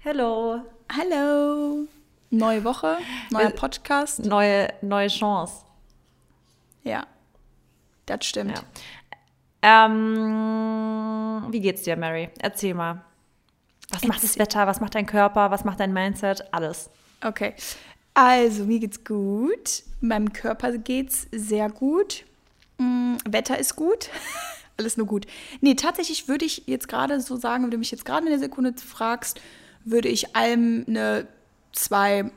Hello. Hallo. Neue Woche, neuer Wir- Podcast. Neue, neue Chance. Ja, das stimmt. Ja. Ähm, wie geht's dir, Mary? Erzähl mal. Was macht das Erzähl- Wetter? Was macht dein Körper? Was macht dein Mindset? Alles. Okay. Also, mir geht's gut. Meinem Körper geht's sehr gut. Mm, Wetter ist gut. Alles nur gut. Nee, tatsächlich würde ich jetzt gerade so sagen, wenn du mich jetzt gerade in der Sekunde fragst, würde ich allem eine 2,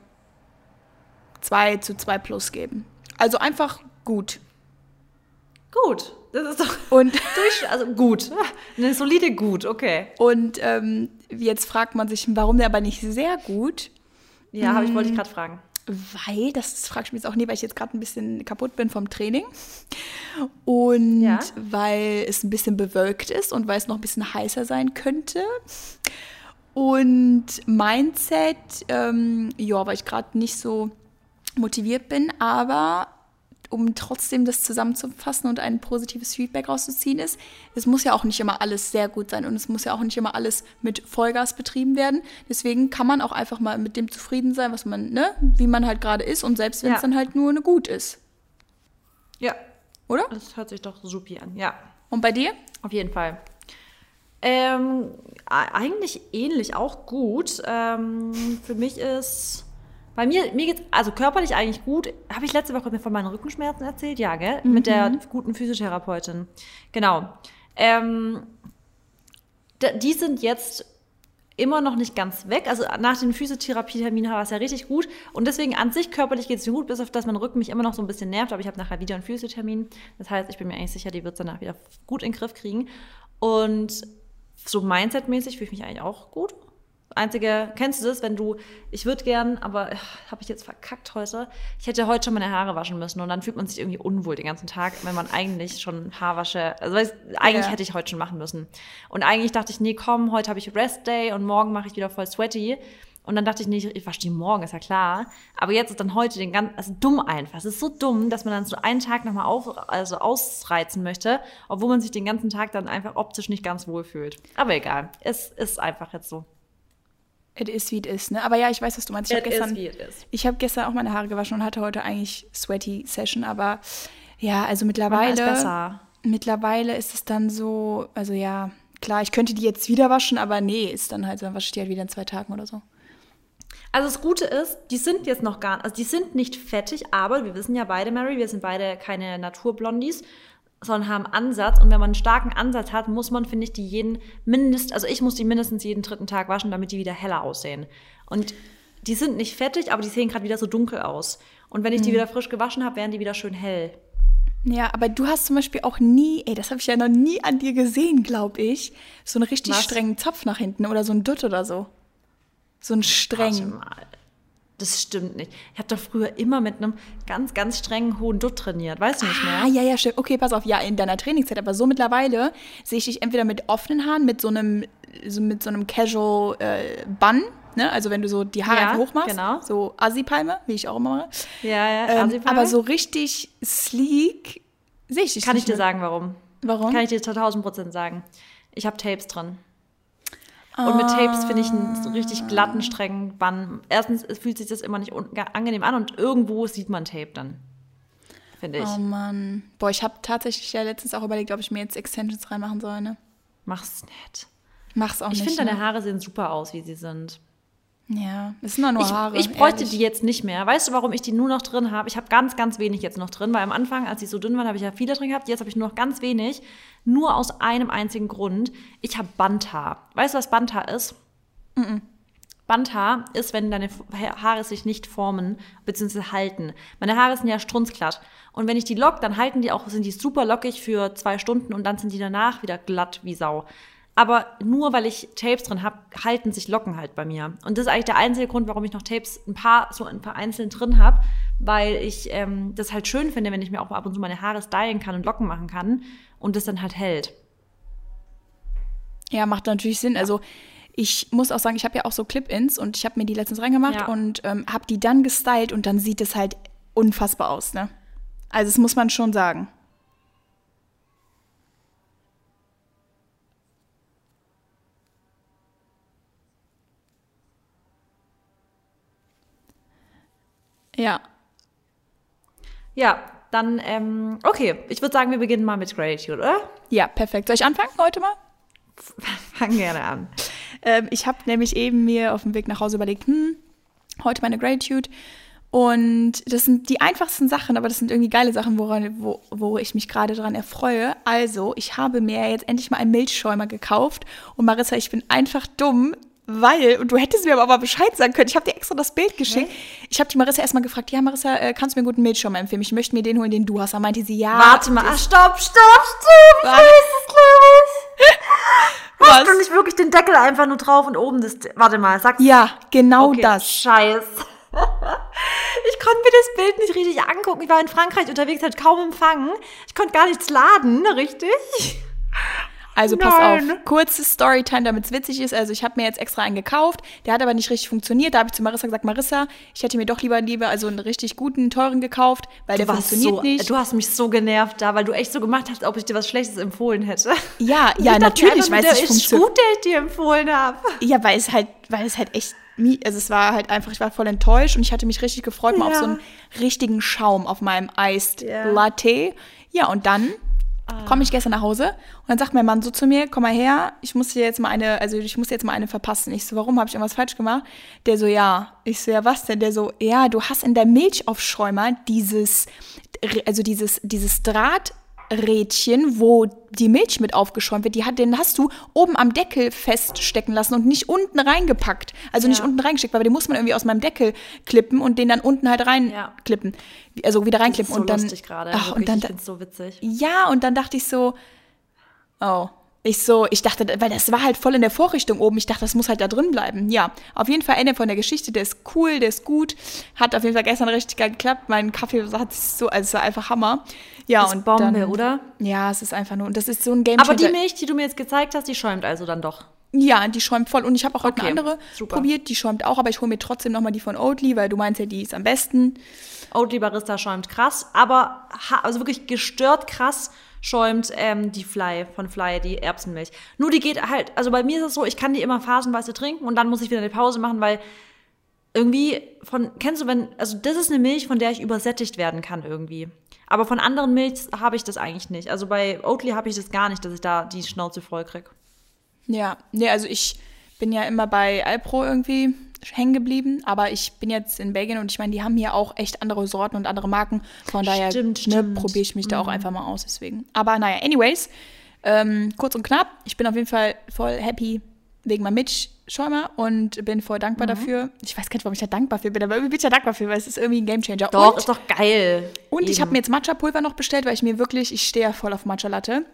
2 zu 2 plus geben. Also einfach gut. Gut. Das ist doch Und, durch, also gut. Eine solide gut, okay. und ähm, jetzt fragt man sich, warum der aber nicht sehr gut? Ja, hab ich wollte ich gerade fragen. Weil, das frage ich mich jetzt auch nie, weil ich jetzt gerade ein bisschen kaputt bin vom Training. Und Ja. weil es ein bisschen bewölkt ist und weil es noch ein bisschen heißer sein könnte. Und Mindset, ähm, ja, weil ich gerade nicht so motiviert bin, aber um trotzdem das zusammenzufassen und ein positives Feedback rauszuziehen ist, es muss ja auch nicht immer alles sehr gut sein und es muss ja auch nicht immer alles mit Vollgas betrieben werden. Deswegen kann man auch einfach mal mit dem zufrieden sein, was man, ne, wie man halt gerade ist und selbst wenn es Ja. dann halt nur eine gut ist, Ja, oder? das hört sich doch supi an. Ja, Und bei dir? auf jeden Fall. Ähm, eigentlich ähnlich, auch gut. Ähm, für mich ist, bei mir, mir geht's, also körperlich eigentlich gut. Habe ich letzte Woche mir von meinen Rückenschmerzen erzählt? Ja, gell? Mit der guten Physiotherapeutin. Genau. Ähm, die sind jetzt immer noch nicht ganz weg. Also nach den Physiotherapie-Terminen war es ja richtig gut. Und deswegen an sich körperlich geht es mir gut, bis auf dass mein Rücken mich immer noch so ein bisschen nervt. Aber ich habe nachher wieder einen Physiothermin. Das heißt, ich bin mir eigentlich sicher, die wird es danach wieder gut in den Griff kriegen. Und so Mindset-mäßig fühle ich mich eigentlich auch gut. Einzige, kennst du das, wenn du, ich würde gern, aber habe ich jetzt verkackt heute. Ich hätte heute schon meine Haare waschen müssen und dann fühlt man sich irgendwie unwohl den ganzen Tag, wenn man eigentlich schon Haarwasche, also weiß, eigentlich Ja. hätte ich heute schon machen müssen. Und eigentlich dachte ich, nee, komm, heute habe ich Rest Day und morgen mache ich wieder voll sweaty. Und dann dachte ich, nee, ich, die morgen, ist ja klar. Aber jetzt ist dann heute den ganzen, also dumm einfach. Es ist so dumm, dass man dann so einen Tag nochmal auf, also ausreizen möchte, obwohl man sich den ganzen Tag dann einfach optisch nicht ganz wohl fühlt. Aber egal, es ist einfach jetzt so. It is wie it is, ne? Aber ja, ich weiß, was du meinst. Ich habe gestern, ich habe gestern auch meine Haare gewaschen und hatte heute eigentlich sweaty Session, aber ja, also mittlerweile. ist besser. Mittlerweile ist es dann so, also ja, klar, ich könnte die jetzt wieder waschen, aber nee, ist dann halt, dann wasche ich die halt wieder in zwei Tagen oder so. Also das Gute ist, die sind jetzt noch gar, also die sind nicht fettig, aber wir wissen ja beide, Mary, wir sind beide keine Naturblondies, sondern haben Ansatz. Und wenn man einen starken Ansatz hat, muss man, finde ich, die jeden mindest, also ich muss die mindestens jeden dritten Tag waschen, damit die wieder heller aussehen. Und die sind nicht fettig, aber die sehen gerade wieder so dunkel aus. Und wenn ich die wieder frisch gewaschen habe, werden die wieder schön hell. Ja, aber du hast zum Beispiel auch nie, ey, das habe ich ja noch nie an dir gesehen, glaube ich, so einen richtig Was? strengen Zopf nach hinten oder so ein Dutt oder so. So ein Warte streng. mal. Das stimmt nicht. Ich habe doch früher immer mit einem ganz, ganz strengen hohen Dutt trainiert. Weißt du nicht mehr? Ah, ja, ja, stimmt. Okay, pass auf, ja, in deiner Trainingszeit, aber so mittlerweile sehe ich dich entweder mit offenen Haaren, mit so einem, so mit so einem Casual äh, Bun, ne? Also wenn du so die Haare Ja, einfach hochmachst, genau. so Assi-Palme, wie ich auch immer mache. Ja, ja. Ähm, aber so richtig sleek sehe ich dich Kann nicht ich dir mehr. sagen, warum? Warum? Kann ich dir zu 1000 Prozent sagen. Ich habe Tapes drin. Und mit Tapes finde ich einen richtig glatten, strengen Bann. Erstens fühlt sich das immer nicht angenehm an und irgendwo sieht man Tape dann. Finde ich. Oh Mann. Boah, ich habe tatsächlich ja letztens auch überlegt, ob ich mir jetzt Extensions reinmachen soll, ne? Mach's nicht. Mach's auch Ich nicht. finde, deine ne? Haare sehen super aus, wie sie sind. Ja, es sind nur Ich, Haare. ich bräuchte ehrlich. die jetzt nicht mehr. Weißt du, warum ich die nur noch drin habe? Ich habe ganz, ganz wenig jetzt noch drin, weil am Anfang, als sie so dünn waren, habe ich ja viele drin gehabt. Jetzt habe ich nur noch ganz wenig. Nur aus einem einzigen Grund. Ich habe Bandhaar. Weißt du, was Bandhaar ist? Bandhaar ist, wenn deine Haare sich nicht formen bzw. halten. Meine Haare sind ja strunzglatt. Und wenn ich die lock, dann halten die auch, sind die super lockig für zwei Stunden und dann sind die danach wieder glatt wie Sau. Aber nur weil ich Tapes drin habe, halten sich Locken halt bei mir. Und das ist eigentlich der einzige Grund, warum ich noch Tapes ein paar, so ein paar einzeln drin habe, weil ich ähm, das halt schön finde, wenn ich mir auch mal ab und zu meine Haare stylen kann und Locken machen kann und das dann halt hält. Ja, macht natürlich Sinn. Also ich muss auch sagen, ich habe ja auch so Clip-Ins und ich habe mir die letztens reingemacht Ja. und ähm, habe die dann gestylt und dann sieht es halt unfassbar aus, ne? Also das muss man schon sagen. Ja. Ja, dann, ähm, okay, ich würde sagen, wir beginnen mal mit Gratitude, oder? Ja, perfekt. Soll ich anfangen heute mal? Fang gerne an. Ähm, ich habe nämlich eben mir auf dem Weg nach Hause überlegt, hm, heute meine Gratitude. Und das sind die einfachsten Sachen, aber das sind irgendwie geile Sachen, woran, wo, wo ich mich gerade dran erfreue. Also, ich habe mir jetzt endlich mal einen Milchschäumer gekauft. Und Marissa, ich bin einfach dumm, weil, und du hättest mir aber mal Bescheid sagen können, ich habe dir extra das Bild geschickt. Ich habe die Marissa erstmal gefragt, ja Marissa, äh, kannst du mir einen guten Milchschäumer empfehlen? Ich möchte mir den holen, den du hast. Da meinte sie, ja. Warte mal, ah, stopp, stopp, stopp, ich Was? weiß es, glaube ich. Hast du nicht wirklich den Deckel einfach nur drauf und oben das, warte mal, sag's. Ja, genau Okay, das. Scheiß. Ich konnte mir das Bild nicht richtig angucken. Ich war in Frankreich unterwegs, hat kaum empfangen. Ich konnte gar nichts laden, richtig? Also pass Nein. auf, kurze Storytime, damit es witzig ist. Also ich habe mir jetzt extra einen gekauft, der hat aber nicht richtig funktioniert. Da habe ich zu Marissa gesagt, Marissa, ich hätte mir doch lieber lieber also einen richtig guten, teuren gekauft, weil der warst funktioniert so, nicht. Du hast mich so genervt da, weil du echt so gemacht hast, ob ich dir was Schlechtes empfohlen hätte. ja, ja, natürlich, weil der es ist gut, der ich dir empfohlen habe. Ja, weil es halt, weil es halt echt, also es war halt einfach, ich war voll enttäuscht und ich hatte mich richtig gefreut mal auf Ja. so einen richtigen Schaum auf meinem Iced Ja. Latte. Ja, und dann komme ich gestern nach Hause und dann sagt mein Mann so zu mir, komm mal her, ich muss dir jetzt mal eine, also ich muss jetzt mal eine verpassen. Ich so, warum habe ich irgendwas falsch gemacht? Der so, ja. Ich so, ja, was denn? Der so, ja, du hast in der Milchaufschäumer dieses, also dieses, dieses Drahträdchen, wo die Milch mit aufgeschäumt wird, die hat, den hast du oben am Deckel feststecken lassen und nicht unten reingepackt. Also nicht Ja. unten reingesteckt, weil den muss man irgendwie aus meinem Deckel klippen und den dann unten halt Ja. reinklippen. Also wieder Das ist reinklippen so und dann. lustig gerade. Ach, wirklich, und dann, ich find's so witzig. ja, und dann dachte ich so, oh. Ich so, ich dachte, weil das war halt voll in der Vorrichtung oben. Ich dachte, das muss halt da drin bleiben. Ja, auf jeden Fall Ende von der Geschichte. Der ist cool, der ist gut. Hat auf jeden Fall gestern richtig geil geklappt. Mein Kaffee hat sich so, also es war einfach Hammer. Ja, Ist und Bombe, dann, oder? Ja, es ist einfach nur, und das ist so ein Game Aber die. Milch, die du mir jetzt gezeigt hast, die schäumt also dann doch. Ja, die schäumt voll. Und ich habe auch heute Okay, eine andere super. probiert, die schäumt auch, aber ich hole mir trotzdem nochmal die von Oatly, weil du meinst ja, die ist am besten. Oatly Barista schäumt krass, aber also wirklich gestört krass schäumt ähm, die Fly von Fly, die Erbsenmilch. Nur die geht halt, also bei mir ist es so, ich kann die immer phasenweise trinken und dann muss ich wieder eine Pause machen, weil irgendwie von, kennst du, wenn, also das ist eine Milch, von der ich übersättigt werden kann irgendwie. Aber von anderen Milch habe ich das eigentlich nicht. Also bei Oatly habe ich das gar nicht, dass ich da die Schnauze voll krieg. Ja, nee, also ich bin ja immer bei Alpro irgendwie hängen geblieben, aber ich bin jetzt in Belgien und ich meine, die haben hier auch echt andere Sorten und andere Marken. Von daher Stimmt, ne. Mhm. probiere ich mich da auch einfach mal aus, deswegen. Aber naja, anyways, ähm, kurz und knapp, ich bin auf jeden Fall voll happy wegen meinem Milchschäumer und bin voll Mhm. dankbar dafür. Ich weiß gar nicht, warum ich da dankbar für bin, aber irgendwie bin ich da dankbar für, weil es ist irgendwie ein Gamechanger. Doch, und, ist doch geil. und ich Eben. habe mir jetzt Matcha-Pulver noch bestellt, weil ich mir wirklich, ich stehe ja voll auf Matcha-Latte.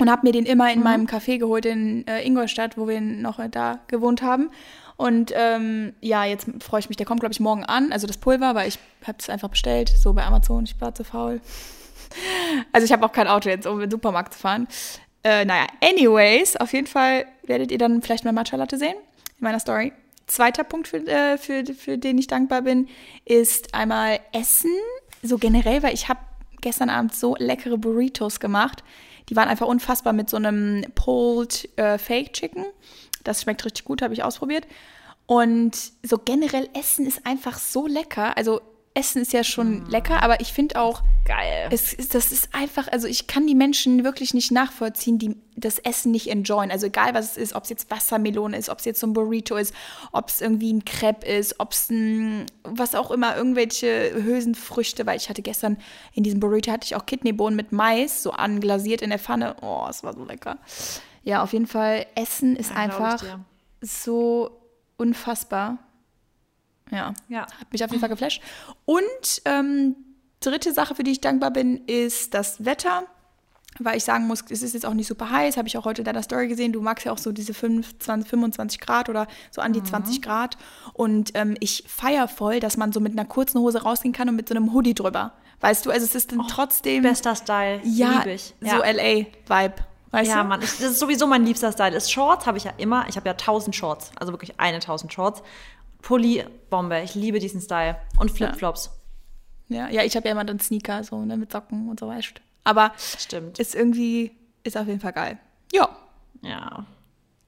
Und habe mir den immer in meinem Café geholt in äh, Ingolstadt, wo wir noch äh, da gewohnt haben. Und ähm, ja, jetzt freue ich mich, der kommt, glaube ich, morgen an. Also das Pulver, weil ich habe es einfach bestellt, so bei Amazon. Ich war zu faul. Also ich habe auch kein Auto jetzt, um in den Supermarkt zu fahren. Äh, naja, anyways, auf jeden Fall werdet ihr dann vielleicht mal Matcha-Latte sehen in meiner Story. Zweiter Punkt, für, äh, für, für den ich dankbar bin, ist einmal Essen. So generell, weil ich habe gestern Abend so leckere Burritos gemacht. Die waren einfach unfassbar mit so einem Pulled äh, Fake Chicken. Das schmeckt richtig gut, habe ich ausprobiert. Und so generell Essen ist einfach so lecker. Also Essen ist ja schon lecker, aber ich finde auch, Geil. es ist, das ist einfach, also ich kann die Menschen wirklich nicht nachvollziehen, die das Essen nicht enjoyen. Also egal was es ist, ob es jetzt Wassermelone ist, ob es jetzt so ein Burrito ist, ob es irgendwie ein Crepe ist, ob es ein, was auch immer, irgendwelche Hülsenfrüchte, weil ich hatte gestern in diesem Burrito hatte ich auch Kidneybohnen mit Mais, so anglasiert in der Pfanne. Oh, es war so lecker. Ja, auf jeden Fall, Essen ist Ja, einfach so unfassbar. Ja. Ja. Hat mich auf jeden Fall geflasht. Und ähm, dritte Sache, für die ich dankbar bin, ist das Wetter. Weil ich sagen muss, es ist jetzt auch nicht super heiß, habe ich auch heute in deiner Story gesehen. Du magst ja auch so diese 25, 25 Grad oder so an die 20 Grad. Und ähm, ich feiere voll, dass man so mit einer kurzen Hose rausgehen kann und mit so einem Hoodie drüber. Weißt du, also es ist dann trotzdem Bester Style. ja, ich. so LA-Vibe. Weißt Ja, du? Mann, ich, das ist sowieso mein liebster Style. Ist Shorts habe ich ja immer. Ich habe ja tausend Shorts, also wirklich eine tausend Shorts. Pulli, Bombe. Ich liebe diesen Style. Und Flipflops. Ja, ja ich habe ja immer dann Sneaker, so ne, mit Socken und so, weißt du. Aber Stimmt. ist irgendwie, ist auf jeden Fall geil. Ja. Ja.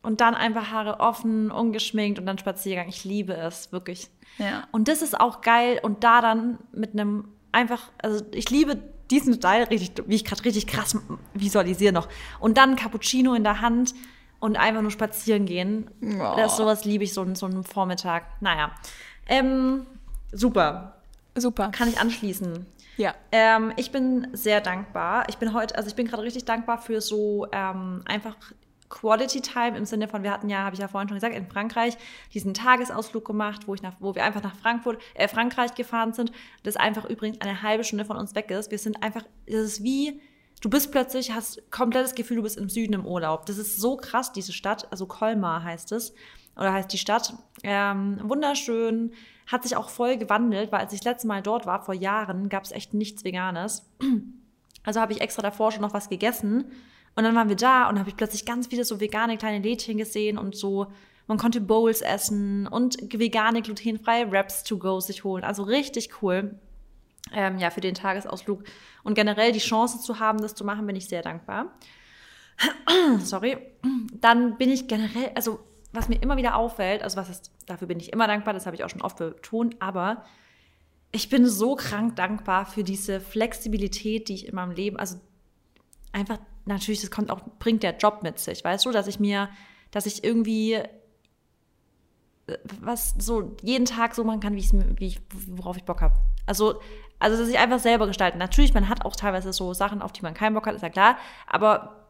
und dann einfach Haare offen, ungeschminkt und dann Spaziergang. Ich liebe es, wirklich. Ja. Und das ist auch geil und da dann mit einem einfach, also ich liebe diesen Style richtig, wie ich gerade richtig krass visualisiere noch. Und dann Cappuccino in der Hand und einfach nur spazieren gehen. Oh. Das sowas liebe ich so, so einen Vormittag. Naja. Ähm, super. Super. Kann ich anschließen. Ja. Ähm, ich bin sehr dankbar. Ich bin heute, also ich bin gerade richtig dankbar für so ähm, einfach Quality Time im Sinne von, wir hatten ja, habe ich ja vorhin schon gesagt, in Frankreich diesen Tagesausflug gemacht, wo ich nach, wo wir einfach nach Frankfurt, äh, Frankreich gefahren sind. Das einfach übrigens eine halbe Stunde von uns weg ist. Wir sind einfach, das ist wie, du bist plötzlich, hast komplettes Gefühl, du bist im Süden im Urlaub. Das ist so krass, diese Stadt. Also Colmar heißt es. Oder heißt die Stadt. Ähm, wunderschön. Hat sich auch voll gewandelt, weil als ich das letzte Mal dort war, vor Jahren, gab es echt nichts Veganes. Also habe ich extra davor schon noch was gegessen. Und dann waren wir da und habe ich plötzlich ganz viele so vegane kleine Lädchen gesehen und so, man konnte Bowls essen und vegane, glutenfreie Wraps to go sich holen. Also richtig cool. Ähm, ja, für den Tagesausflug. Und generell die Chance zu haben, das zu machen, bin ich sehr dankbar. Sorry. Dann bin ich generell, also was mir immer wieder auffällt, also was ist, dafür bin ich immer dankbar, das habe ich auch schon oft betont, aber ich bin so krank dankbar für diese Flexibilität, die ich in meinem Leben, also einfach natürlich, das kommt auch, bringt der Job mit sich, weißt du, dass ich mir, dass ich irgendwie äh, was so jeden Tag so machen kann, wie, wie ich, worauf ich Bock habe. Also, also, dass ich einfach selber gestalten. Natürlich, man hat auch teilweise so Sachen, auf die man keinen Bock hat, ist ja klar, aber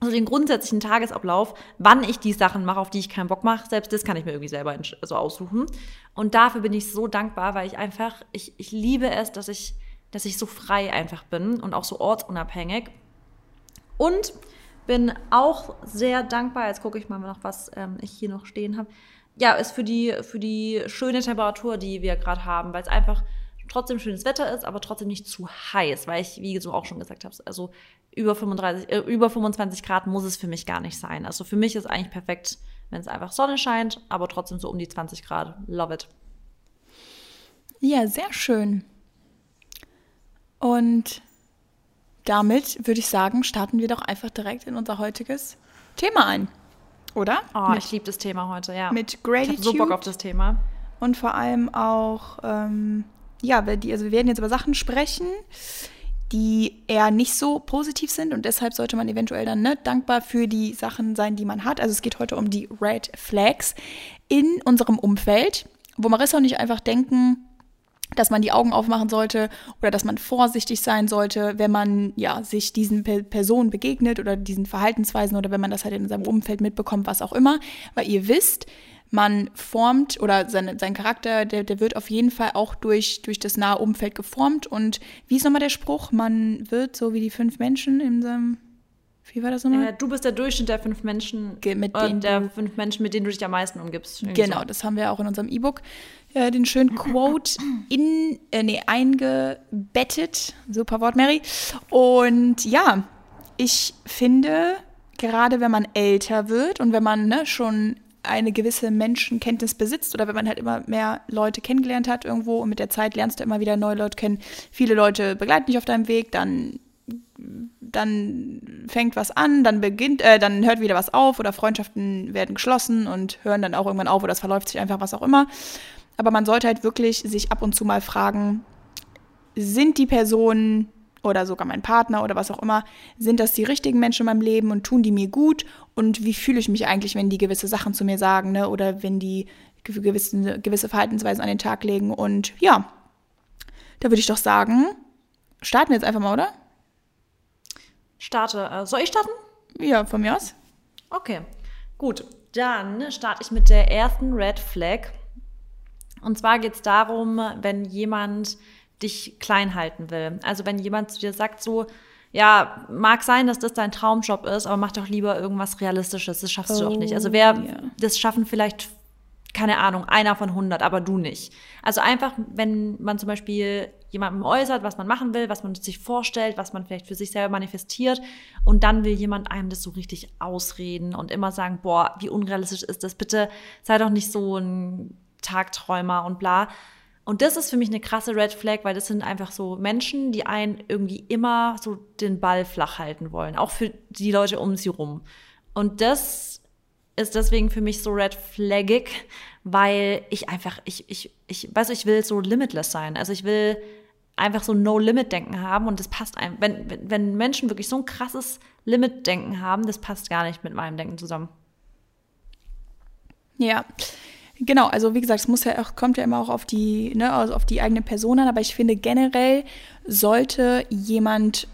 so den grundsätzlichen Tagesablauf, wann ich die Sachen mache, auf die ich keinen Bock mache, selbst das kann ich mir irgendwie selber so aussuchen. Und dafür bin ich so dankbar, weil ich einfach, ich, ich liebe es, dass ich, dass ich so frei einfach bin und auch so ortsunabhängig. Und bin auch sehr dankbar, jetzt gucke ich mal noch, was ähm, ich hier noch stehen habe. Ja, ist für die, für die schöne Temperatur, die wir gerade haben, weil es einfach trotzdem schönes Wetter ist, aber trotzdem nicht zu heiß, weil ich, wie du auch schon gesagt hast, also über 35, äh, über 25 Grad muss es für mich gar nicht sein. Also für mich ist eigentlich perfekt, wenn es einfach Sonne scheint, aber trotzdem so um die 20 Grad. Love it. Ja, sehr schön. Und damit würde ich sagen, starten wir doch einfach direkt in unser heutiges Thema ein. Oder? Oh, mit, ich liebe das Thema heute, ja. mit ich habe Gratitude. so Bock auf das Thema. Und vor allem auch, ähm, ja, wir, die, also wir werden jetzt über Sachen sprechen, die eher nicht so positiv sind und deshalb sollte man eventuell dann ne, dankbar für die Sachen sein, die man hat. Also es geht heute um die Red Flags in unserem Umfeld, wo Marissa und ich einfach denken, dass man die Augen aufmachen sollte oder dass man vorsichtig sein sollte, wenn man ja sich diesen Pe Personen begegnet oder diesen Verhaltensweisen oder wenn man das halt in seinem Umfeld mitbekommt, was auch immer, weil ihr wisst, man formt oder seine, sein Charakter, der, der wird auf jeden Fall auch durch, durch das nahe Umfeld geformt. Und wie ist nochmal der Spruch? Man wird so wie die fünf Menschen in seinem. Wie war das nochmal? Äh, du bist der Durchschnitt der fünf Menschen, Ge- mit oder denen der du- fünf Menschen, mit denen du dich am meisten umgibst. Genau, so. das haben wir auch in unserem E-Book. Äh, den schönen Quote in, äh, nee, eingebettet. Super Wort, Mary. Und ja, ich finde, gerade wenn man älter wird und wenn man ne, schon eine gewisse Menschenkenntnis besitzt oder wenn man halt immer mehr Leute kennengelernt hat irgendwo und mit der Zeit lernst du immer wieder neue Leute kennen. Viele Leute begleiten dich auf deinem Weg, dann dann fängt was an, dann beginnt, äh, dann hört wieder was auf oder Freundschaften werden geschlossen und hören dann auch irgendwann auf oder es verläuft sich einfach was auch immer. Aber man sollte halt wirklich sich ab und zu mal fragen, sind die Personen oder sogar mein Partner oder was auch immer, sind das die richtigen Menschen in meinem Leben und tun die mir gut? Und wie fühle ich mich eigentlich, wenn die gewisse Sachen zu mir sagen, ne? Oder wenn die gew- gewisse, gewisse Verhaltensweisen an den Tag legen? Und ja, da würde ich doch sagen, starten wir jetzt einfach mal, oder? Starte. Äh, soll ich starten? Ja, von mir aus. Okay, gut. Dann starte ich mit der ersten Red Flag. Und zwar geht es darum, wenn jemand dich klein halten will. Also wenn jemand zu dir sagt so, ja, mag sein, dass das dein Traumjob ist, aber mach doch lieber irgendwas Realistisches. Das schaffst du doch nicht. Also wer, ja. das schaffen vielleicht, keine Ahnung, einer von 100, aber du nicht. Also einfach, wenn man zum Beispiel jemandem äußert, was man machen will, was man sich vorstellt, was man vielleicht für sich selber manifestiert und dann will jemand einem das so richtig ausreden und immer sagen, boah, wie unrealistisch ist das, bitte sei doch nicht so ein Tagträumer und bla. Und das ist für mich eine krasse Red Flag, weil das sind einfach so Menschen, die einen irgendwie immer so den Ball flach halten wollen, auch für die Leute um sie rum. Und das ist deswegen für mich so red flaggig, weil ich einfach, ich, ich, ich, weiß ich will so limitless sein. Also ich will einfach so No-Limit-Denken haben und das passt einem. Wenn, wenn, wenn Menschen wirklich so ein krasses Limit-Denken haben, das passt gar nicht mit meinem Denken zusammen. Ja. Genau, also wie gesagt, es muss ja auch, kommt ja immer auch auf die, ne, also auf die eigene Person an, aber ich finde generell sollte jemand,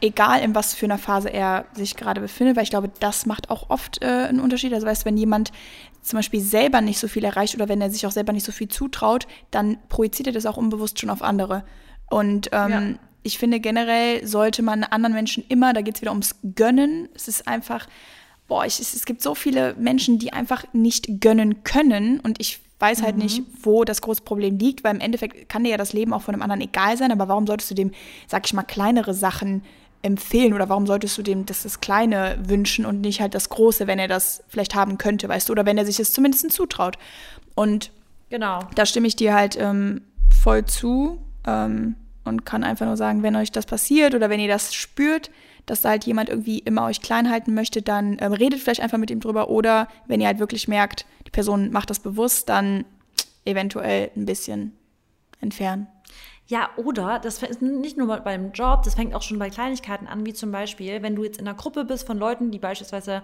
egal in was für einer Phase er sich gerade befindet, weil ich glaube, das macht auch oft äh, einen Unterschied. Also weißt, wenn jemand zum Beispiel selber nicht so viel erreicht oder wenn er sich auch selber nicht so viel zutraut, dann projiziert er das auch unbewusst schon auf andere. Und ähm, ja. ich finde generell sollte man anderen Menschen immer, da geht es wieder ums Gönnen. Es ist einfach boah, ich, es gibt so viele Menschen, die einfach nicht gönnen können und ich weiß halt mhm. nicht, wo das große Problem liegt, weil im Endeffekt kann dir ja das Leben auch von einem anderen egal sein, aber warum solltest du dem, sag ich mal, kleinere Sachen empfehlen oder warum solltest du dem das, das Kleine wünschen und nicht halt das Große, wenn er das vielleicht haben könnte, weißt du, oder wenn er sich es zumindest zutraut. Und genau. da stimme ich dir halt ähm, voll zu ähm, und kann einfach nur sagen, wenn euch das passiert oder wenn ihr das spürt, dass da halt jemand irgendwie immer euch klein halten möchte, dann ähm, redet vielleicht einfach mit ihm drüber. Oder wenn ihr halt wirklich merkt, die Person macht das bewusst, dann eventuell ein bisschen entfernen. Ja, oder, das ist nicht nur beim Job, das fängt auch schon bei Kleinigkeiten an, wie zum Beispiel, wenn du jetzt in einer Gruppe bist von Leuten, die beispielsweise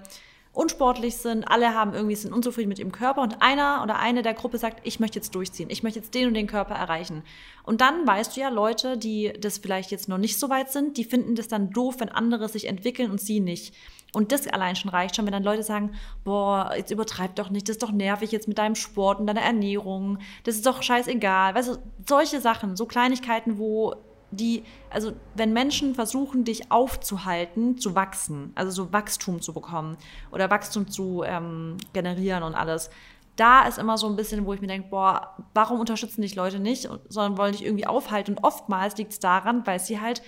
unsportlich sind, alle haben irgendwie sind unzufrieden mit ihrem Körper und einer oder eine der Gruppe sagt, ich möchte jetzt durchziehen, ich möchte jetzt den und den Körper erreichen. Und dann weißt du ja, Leute, die das vielleicht jetzt noch nicht so weit sind, die finden das dann doof, wenn andere sich entwickeln und sie nicht. Und das allein schon reicht schon, wenn dann Leute sagen, boah, jetzt übertreib doch nicht, das ist doch nervig jetzt mit deinem Sport und deiner Ernährung, das ist doch scheißegal. Weißt du, solche Sachen, so Kleinigkeiten, wo die, also wenn Menschen versuchen, dich aufzuhalten, zu wachsen, also so Wachstum zu bekommen oder Wachstum zu ähm, generieren und alles, da ist immer so ein bisschen, wo ich mir denke, boah, warum unterstützen dich Leute nicht, sondern wollen dich irgendwie aufhalten. Und oftmals liegt es daran, weil sie halt,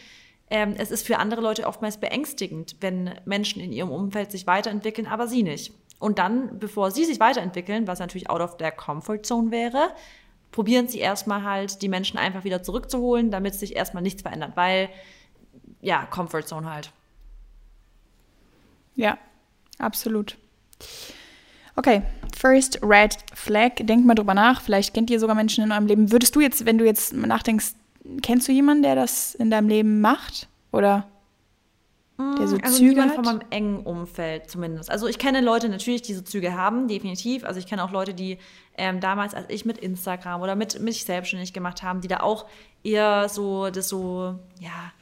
ähm, es ist für andere Leute oftmals beängstigend, wenn Menschen in ihrem Umfeld sich weiterentwickeln, aber sie nicht. Und dann, bevor sie sich weiterentwickeln, was natürlich out of their comfort zone wäre, probieren sie erstmal halt, die Menschen einfach wieder zurückzuholen, damit sich erstmal nichts verändert, weil, ja, Comfort Zone halt. Ja, absolut. Okay, first red flag. Denkt mal drüber nach. Vielleicht kennt ihr sogar Menschen in eurem Leben. Würdest du jetzt, wenn du jetzt nachdenkst, kennst du jemanden, der das in deinem Leben macht? Oder der so also Züge niemand hat? von meinem engen Umfeld zumindest. Also ich kenne Leute natürlich, die so Züge haben, definitiv. Also ich kenne auch Leute, die ähm, damals, als ich mit Instagram oder mit mich selbstständig gemacht haben, die da auch eher so das so, ja,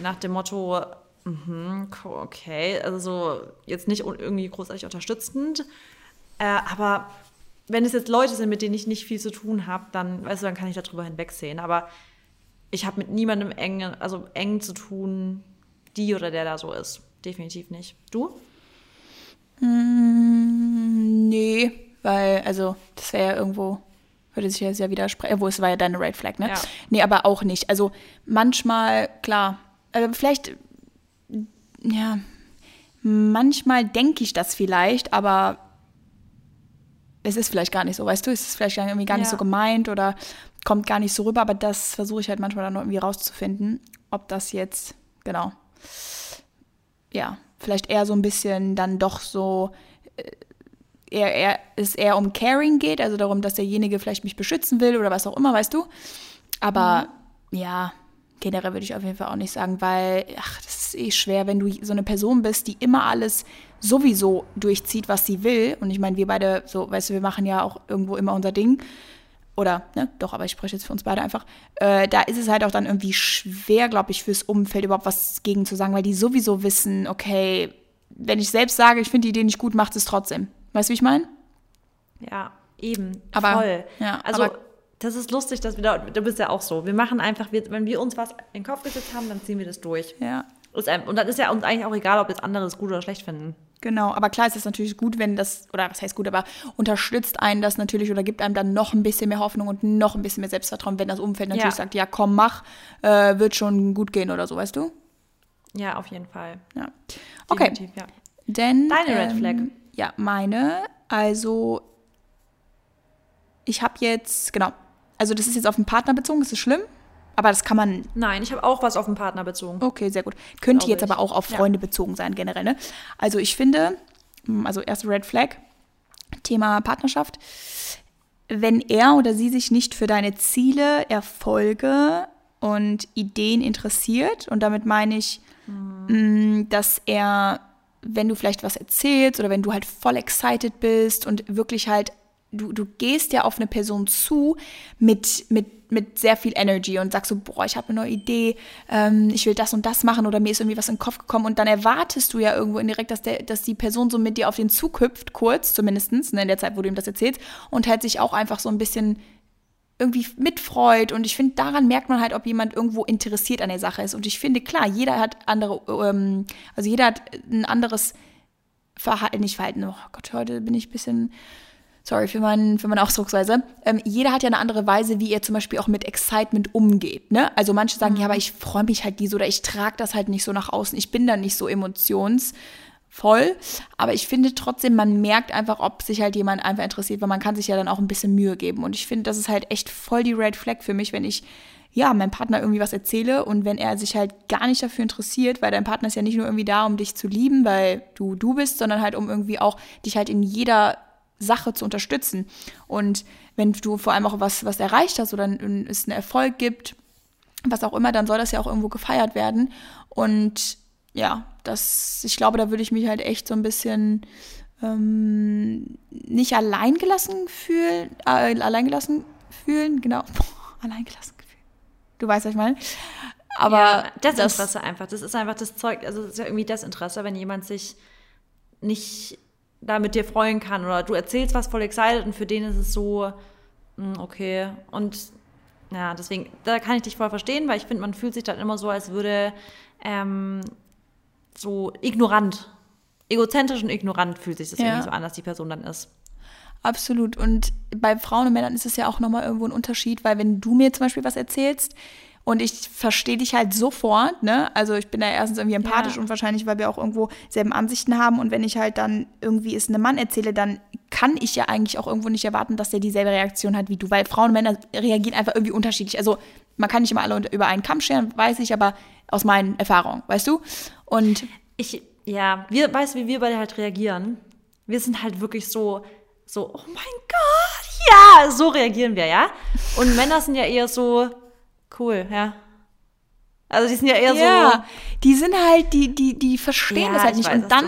nach dem Motto, mh, okay, also so jetzt nicht irgendwie großartig unterstützend, äh, aber wenn es jetzt Leute sind, mit denen ich nicht viel zu tun habe, dann, weißt du, dann kann ich darüber hinwegsehen. Aber ich habe mit niemandem eng, also eng zu tun, die oder der da so ist. Definitiv nicht. Du? Mm, nee, weil, also, das wäre ja irgendwo, würde sich ja widersprechen. Wo es war ja deine Red Flag, ne? Ja. Nee, aber auch nicht. Also, manchmal, klar, äh, vielleicht, ja, manchmal denke ich das vielleicht, aber es ist vielleicht gar nicht so, weißt du, es ist vielleicht irgendwie gar nicht ja. so gemeint oder kommt gar nicht so rüber, aber das versuche ich halt manchmal dann irgendwie rauszufinden, ob das jetzt, genau, ja, vielleicht eher so ein bisschen dann doch so äh, eher, eher, es eher um Caring geht, also darum, dass derjenige vielleicht mich beschützen will oder was auch immer, weißt du. Aber mhm. ja, generell würde ich auf jeden Fall auch nicht sagen, weil, ach, das ist eh schwer, wenn du so eine Person bist, die immer alles sowieso durchzieht, was sie will. Und ich meine, wir beide, so, weißt du, wir machen ja auch irgendwo immer unser Ding oder, ne, doch, aber ich spreche jetzt für uns beide einfach, äh, da ist es halt auch dann irgendwie schwer, glaube ich, fürs Umfeld überhaupt was gegen zu sagen, weil die sowieso wissen, okay, wenn ich selbst sage, ich finde die Idee nicht gut, macht es trotzdem. Weißt du, wie ich meine? Ja, eben. Aber, voll. Ja, also, aber, das ist lustig, dass wir da, du bist ja auch so. Wir machen einfach, wir, wenn wir uns was in den Kopf gesetzt haben, dann ziehen wir das durch. Ja. Und dann ist ja uns eigentlich auch egal, ob jetzt andere es gut oder schlecht finden. Genau, aber klar ist es natürlich gut, wenn das, oder was heißt gut, aber unterstützt einen das natürlich oder gibt einem dann noch ein bisschen mehr Hoffnung und noch ein bisschen mehr Selbstvertrauen, wenn das Umfeld natürlich ja. sagt, ja komm, mach, äh, wird schon gut gehen oder so, weißt du? Ja, auf jeden Fall. Ja. Okay. Ja. Denn, Deine Red Flag. Ähm, ja, meine, also ich habe jetzt, genau, also das ist jetzt auf den Partner bezogen, das ist schlimm. Aber das kann man. Nein, ich habe auch was auf den Partner bezogen. Okay, sehr gut. Könnte jetzt ich. aber auch auf Freunde ja. bezogen sein, generell. Ne? Also ich finde, also erste Red Flag, Thema Partnerschaft. Wenn er oder sie sich nicht für deine Ziele, Erfolge und Ideen interessiert, und damit meine ich, mhm. dass er, wenn du vielleicht was erzählst oder wenn du halt voll excited bist und wirklich halt du, du gehst ja auf eine Person zu mit, mit, mit sehr viel Energy und sagst so, boah, ich habe eine neue Idee, ähm, ich will das und das machen oder mir ist irgendwie was in den Kopf gekommen. Und dann erwartest du ja irgendwo indirekt, dass, der, dass die Person so mit dir auf den Zug hüpft, kurz zumindest, ne, in der Zeit, wo du ihm das erzählst und halt sich auch einfach so ein bisschen irgendwie mitfreut und ich finde, daran merkt man halt, ob jemand irgendwo interessiert an der Sache ist. Und ich finde, klar, jeder hat andere, ähm, also jeder hat ein anderes Verhalten, nicht Verhalten, oh Gott, heute bin ich ein bisschen sorry für, mein, für meine Ausdrucksweise, ähm, jeder hat ja eine andere Weise, wie er zum Beispiel auch mit Excitement umgeht. Ne? Also manche sagen, mhm. ja, aber ich freue mich halt nie so oder ich trage das halt nicht so nach außen. Ich bin da nicht so emotionsvoll. Aber ich finde trotzdem, man merkt einfach, ob sich halt jemand einfach interessiert, weil man kann sich ja dann auch ein bisschen Mühe geben. Und ich finde, das ist halt echt voll die Red Flag für mich, wenn ich ja, meinem Partner irgendwie was erzähle und wenn er sich halt gar nicht dafür interessiert, weil dein Partner ist ja nicht nur irgendwie da, um dich zu lieben, weil du du bist, sondern halt um irgendwie auch dich halt in jeder Sache zu unterstützen. Und wenn du vor allem auch was, was erreicht hast oder es einen Erfolg gibt, was auch immer, dann soll das ja auch irgendwo gefeiert werden. Und ja, das, ich glaube, da würde ich mich halt echt so ein bisschen ähm, nicht alleingelassen fühlen, äh, alleingelassen fühlen, genau, alleingelassen fühlen. Du weißt, was ich meine. Aber ja, Desinteresse das, einfach. Das ist einfach das Zeug, also das ist ja irgendwie Desinteresse, wenn jemand sich nicht da mit dir freuen kann oder du erzählst was voll excited und für den ist es so, hm, okay. Und ja, deswegen, da kann ich dich voll verstehen, weil ich finde, man fühlt sich dann immer so, als würde ähm, so ignorant, egozentrisch und ignorant fühlt sich das ja. irgendwie so an, dass die Person dann ist. Absolut. Und bei Frauen und Männern ist es ja auch nochmal irgendwo ein Unterschied, weil wenn du mir zum Beispiel was erzählst, und ich verstehe dich halt sofort, ne? Also ich bin da erstens irgendwie empathisch ja. und wahrscheinlich, weil wir auch irgendwo selben Ansichten haben. Und wenn ich halt dann irgendwie es einem Mann erzähle, dann kann ich ja eigentlich auch irgendwo nicht erwarten, dass der dieselbe Reaktion hat wie du, weil Frauen und Männer reagieren einfach irgendwie unterschiedlich. Also man kann nicht immer alle über einen Kamm scheren, weiß ich, aber aus meinen Erfahrungen, weißt du? Und ich, ja, wir, weißt du, wie wir beide halt reagieren? Wir sind halt wirklich so, so, oh mein Gott, ja, so reagieren wir, ja? Und Männer sind ja eher so, Cool, ja. Also die sind ja eher ja, so. Die sind halt, die, die, die verstehen ja, das halt nicht. Weiß, und dann.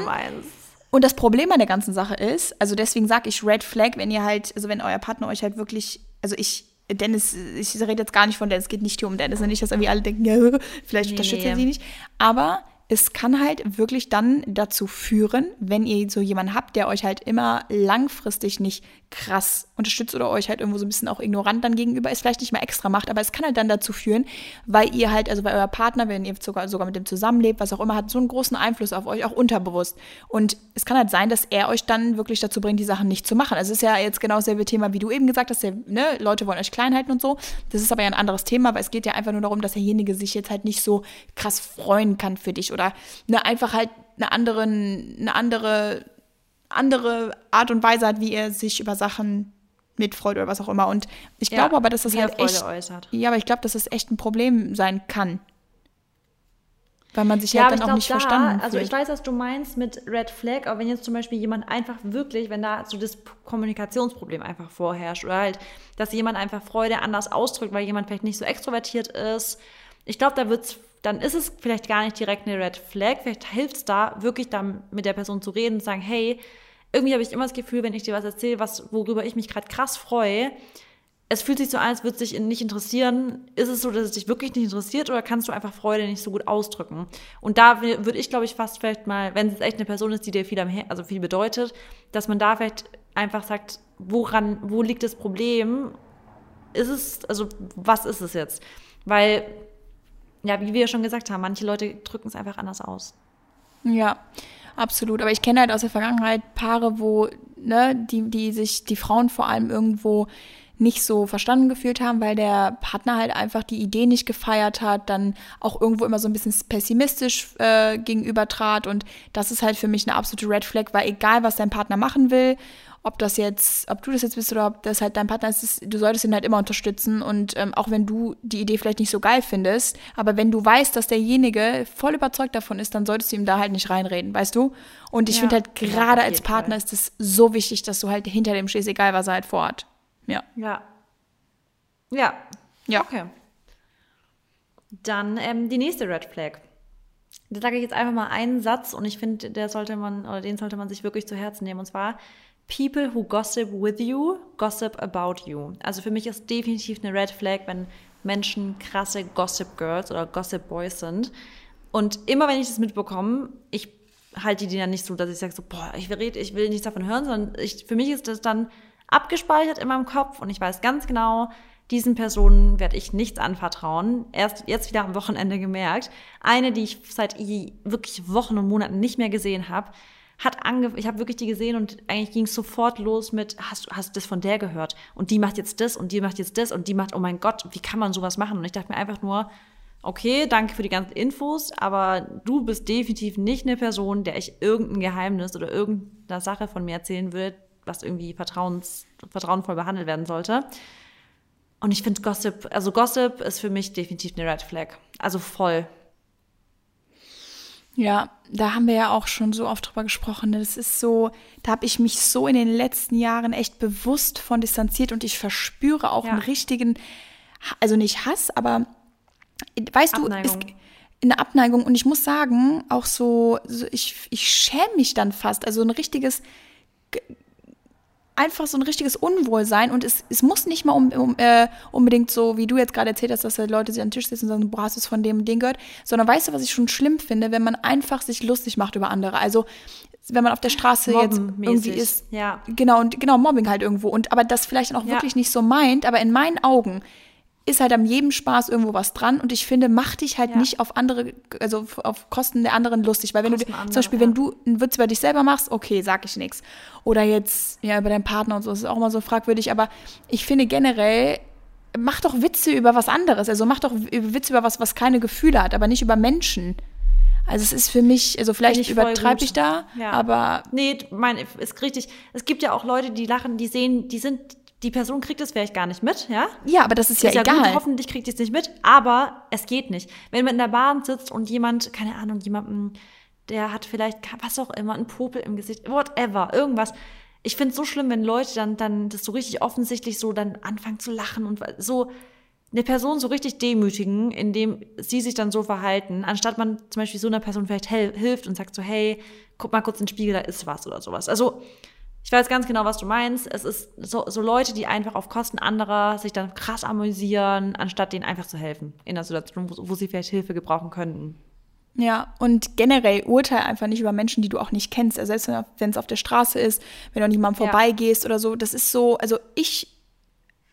Und das Problem an der ganzen Sache ist, also deswegen sage ich Red Flag, wenn ihr halt, also wenn euer Partner euch halt wirklich, also ich, Dennis, ich rede jetzt gar nicht von Dennis, es geht nicht hier um Dennis, nicht, dass irgendwie alle denken, ja, vielleicht nee, unterstützt er sie nicht. Aber es kann halt wirklich dann dazu führen, wenn ihr so jemanden habt, der euch halt immer langfristig nicht krass unterstützt oder euch halt irgendwo so ein bisschen auch ignorant dann gegenüber ist, vielleicht nicht mal extra macht, aber es kann halt dann dazu führen, weil ihr halt, also weil euer Partner, wenn ihr sogar, sogar mit dem zusammenlebt, was auch immer, hat so einen großen Einfluss auf euch, auch unterbewusst. Und es kann halt sein, dass er euch dann wirklich dazu bringt, die Sachen nicht zu machen. Also es ist ja jetzt genau dasselbe Thema, wie du eben gesagt hast, ja, ne, Leute wollen euch klein halten und so. Das ist aber ja ein anderes Thema, weil es geht ja einfach nur darum, dass derjenige sich jetzt halt nicht so krass freuen kann für dich oder ne, einfach halt eine andere, eine andere andere Art und Weise hat, wie er sich über Sachen mitfreut oder was auch immer. Und ich glaube ja, aber, dass das halt echt. Äußert. Ja, aber ich glaube, dass das echt ein Problem sein kann. Weil man sich ja, halt dann auch nicht da, verstanden Also ich weiß, was du meinst mit Red Flag, aber wenn jetzt zum Beispiel jemand einfach wirklich, wenn da so das Kommunikationsproblem einfach vorherrscht oder halt, dass jemand einfach Freude anders ausdrückt, weil jemand vielleicht nicht so extrovertiert ist, ich glaube, da wird's, dann ist es vielleicht gar nicht direkt eine Red Flag, vielleicht hilft es da, wirklich dann mit der Person zu reden und sagen, hey, irgendwie habe ich immer das Gefühl, wenn ich dir was erzähle, was, worüber ich mich gerade krass freue, es fühlt sich so an, als würde es dich nicht interessieren. Ist es so, dass es dich wirklich nicht interessiert oder kannst du einfach Freude nicht so gut ausdrücken? Und da würde ich, glaube ich, fast vielleicht mal, wenn es echt eine Person ist, die dir viel, am also viel bedeutet, dass man da vielleicht einfach sagt, woran, wo liegt das Problem? Ist es, also was ist es jetzt? Weil, ja, wie wir schon gesagt haben, manche Leute drücken es einfach anders aus. Ja, absolut. Aber ich kenne halt aus der Vergangenheit Paare, wo, ne, die, die sich, die Frauen vor allem irgendwo nicht so verstanden gefühlt haben, weil der Partner halt einfach die Idee nicht gefeiert hat, dann auch irgendwo immer so ein bisschen pessimistisch äh, gegenüber trat. Und das ist halt für mich eine absolute Red Flag, weil egal, was dein Partner machen will, ob das jetzt, ob du das jetzt bist oder ob das halt dein Partner ist, ist du solltest ihn halt immer unterstützen und ähm, auch wenn du die Idee vielleicht nicht so geil findest, aber wenn du weißt, dass derjenige voll überzeugt davon ist, dann solltest du ihm da halt nicht reinreden, weißt du? Und ich Ja, finde halt gerade als Partner Fall. ist es so wichtig, dass du halt hinter dem stehst, egal was er halt vorhat. Ja. Ja. Ja. Ja. Okay. Dann ähm, die nächste Red Flag. Da sage ich jetzt einfach mal einen Satz und ich finde, der sollte man, oder den sollte man sich wirklich zu Herzen nehmen. Und zwar, People who gossip with you, gossip about you. Also für mich ist definitiv eine Red Flag, wenn Menschen krasse Gossip Girls oder Gossip Boys sind. Und immer wenn ich das mitbekomme, ich halte die dann nicht so, dass ich sage so, boah, ich will, ich will nichts davon hören, sondern ich, für mich ist das dann abgespeichert in meinem Kopf und ich weiß ganz genau, diesen Personen werde ich nichts anvertrauen. Erst jetzt wieder am Wochenende gemerkt. Eine, die ich seit wirklich Wochen und Monaten nicht mehr gesehen habe, hat ange ich habe wirklich die gesehen und eigentlich ging es sofort los mit, hast, du- hast du das von der gehört? Und die macht jetzt das und die macht jetzt das und die macht, oh mein Gott, wie kann man sowas machen? Und ich dachte mir einfach nur, okay, danke für die ganzen Infos, aber du bist definitiv nicht eine Person, der ich irgendein Geheimnis oder irgendeine Sache von mir erzählen will, was irgendwie vertrauens, vertrauenvoll behandelt werden sollte. Und ich finde Gossip, also Gossip ist für mich definitiv eine Red Flag. Also voll. Ja, da haben wir ja auch schon so oft drüber gesprochen. ne? Das ist so, da habe ich mich so in den letzten Jahren echt bewusst von distanziert und ich verspüre auch Ja. einen richtigen, also nicht Hass, aber weißt Abneigung. du, es, eine Abneigung und ich muss sagen, auch so, so ich, ich schäme mich dann fast. Also ein richtiges, einfach so ein richtiges Unwohlsein und es, es muss nicht mal um, um, äh, unbedingt so, wie du jetzt gerade erzählt hast, dass da Leute sich an den Tisch sitzen und sagen, boah, hast du es von dem und dem gehört, sondern weißt du, was ich schon schlimm finde, wenn man einfach sich lustig macht über andere. Also wenn man auf der Straße jetzt irgendwie ist, Ja. genau und genau Mobbing halt irgendwo und aber das vielleicht dann auch Ja. wirklich nicht so meint, aber in meinen Augen ist halt am jedem Spaß irgendwo was dran und ich finde, mach dich halt Ja. nicht auf andere, also auf Kosten der anderen lustig, weil wenn Kosten du anderer, zum Beispiel, ja. wenn du einen Witz über dich selber machst, okay, sag ich nichts. Oder jetzt, ja, über deinen Partner und so, das ist auch immer so fragwürdig, aber ich finde generell, mach doch Witze über was anderes, also mach doch Witze über was, was keine Gefühle hat, aber nicht über Menschen. Also es ist für mich, also vielleicht übertreibe ich da, Ja. aber Nee, mein, ist richtig. Es gibt ja auch Leute, die lachen, die sehen, die sind, die Person kriegt das vielleicht gar nicht mit, ja? ja, aber das ist ja ist ja egal. gut, hoffentlich kriegt ihr es nicht mit, aber es geht nicht. Wenn man in der Bahn sitzt und jemand, keine Ahnung, jemanden, der hat vielleicht, was auch immer, einen Popel im Gesicht, whatever, irgendwas. Ich finde es so schlimm, wenn Leute dann, dann das so richtig offensichtlich so dann anfangen zu lachen und so eine Person so richtig demütigen, indem sie sich dann so verhalten, anstatt man zum Beispiel so einer Person vielleicht hilft und sagt so, hey, guck mal kurz in den Spiegel, da ist was oder sowas. Also ich weiß ganz genau, was du meinst. Es ist so, so Leute, die einfach auf Kosten anderer sich dann krass amüsieren, anstatt denen einfach zu helfen in einer Situation, wo, wo sie vielleicht Hilfe gebrauchen könnten. Ja, und generell urteile einfach nicht über Menschen, die du auch nicht kennst. Also selbst wenn- es auf der Straße ist, wenn du an jemandem Ja. vorbeigehst oder so, das ist so, also ich,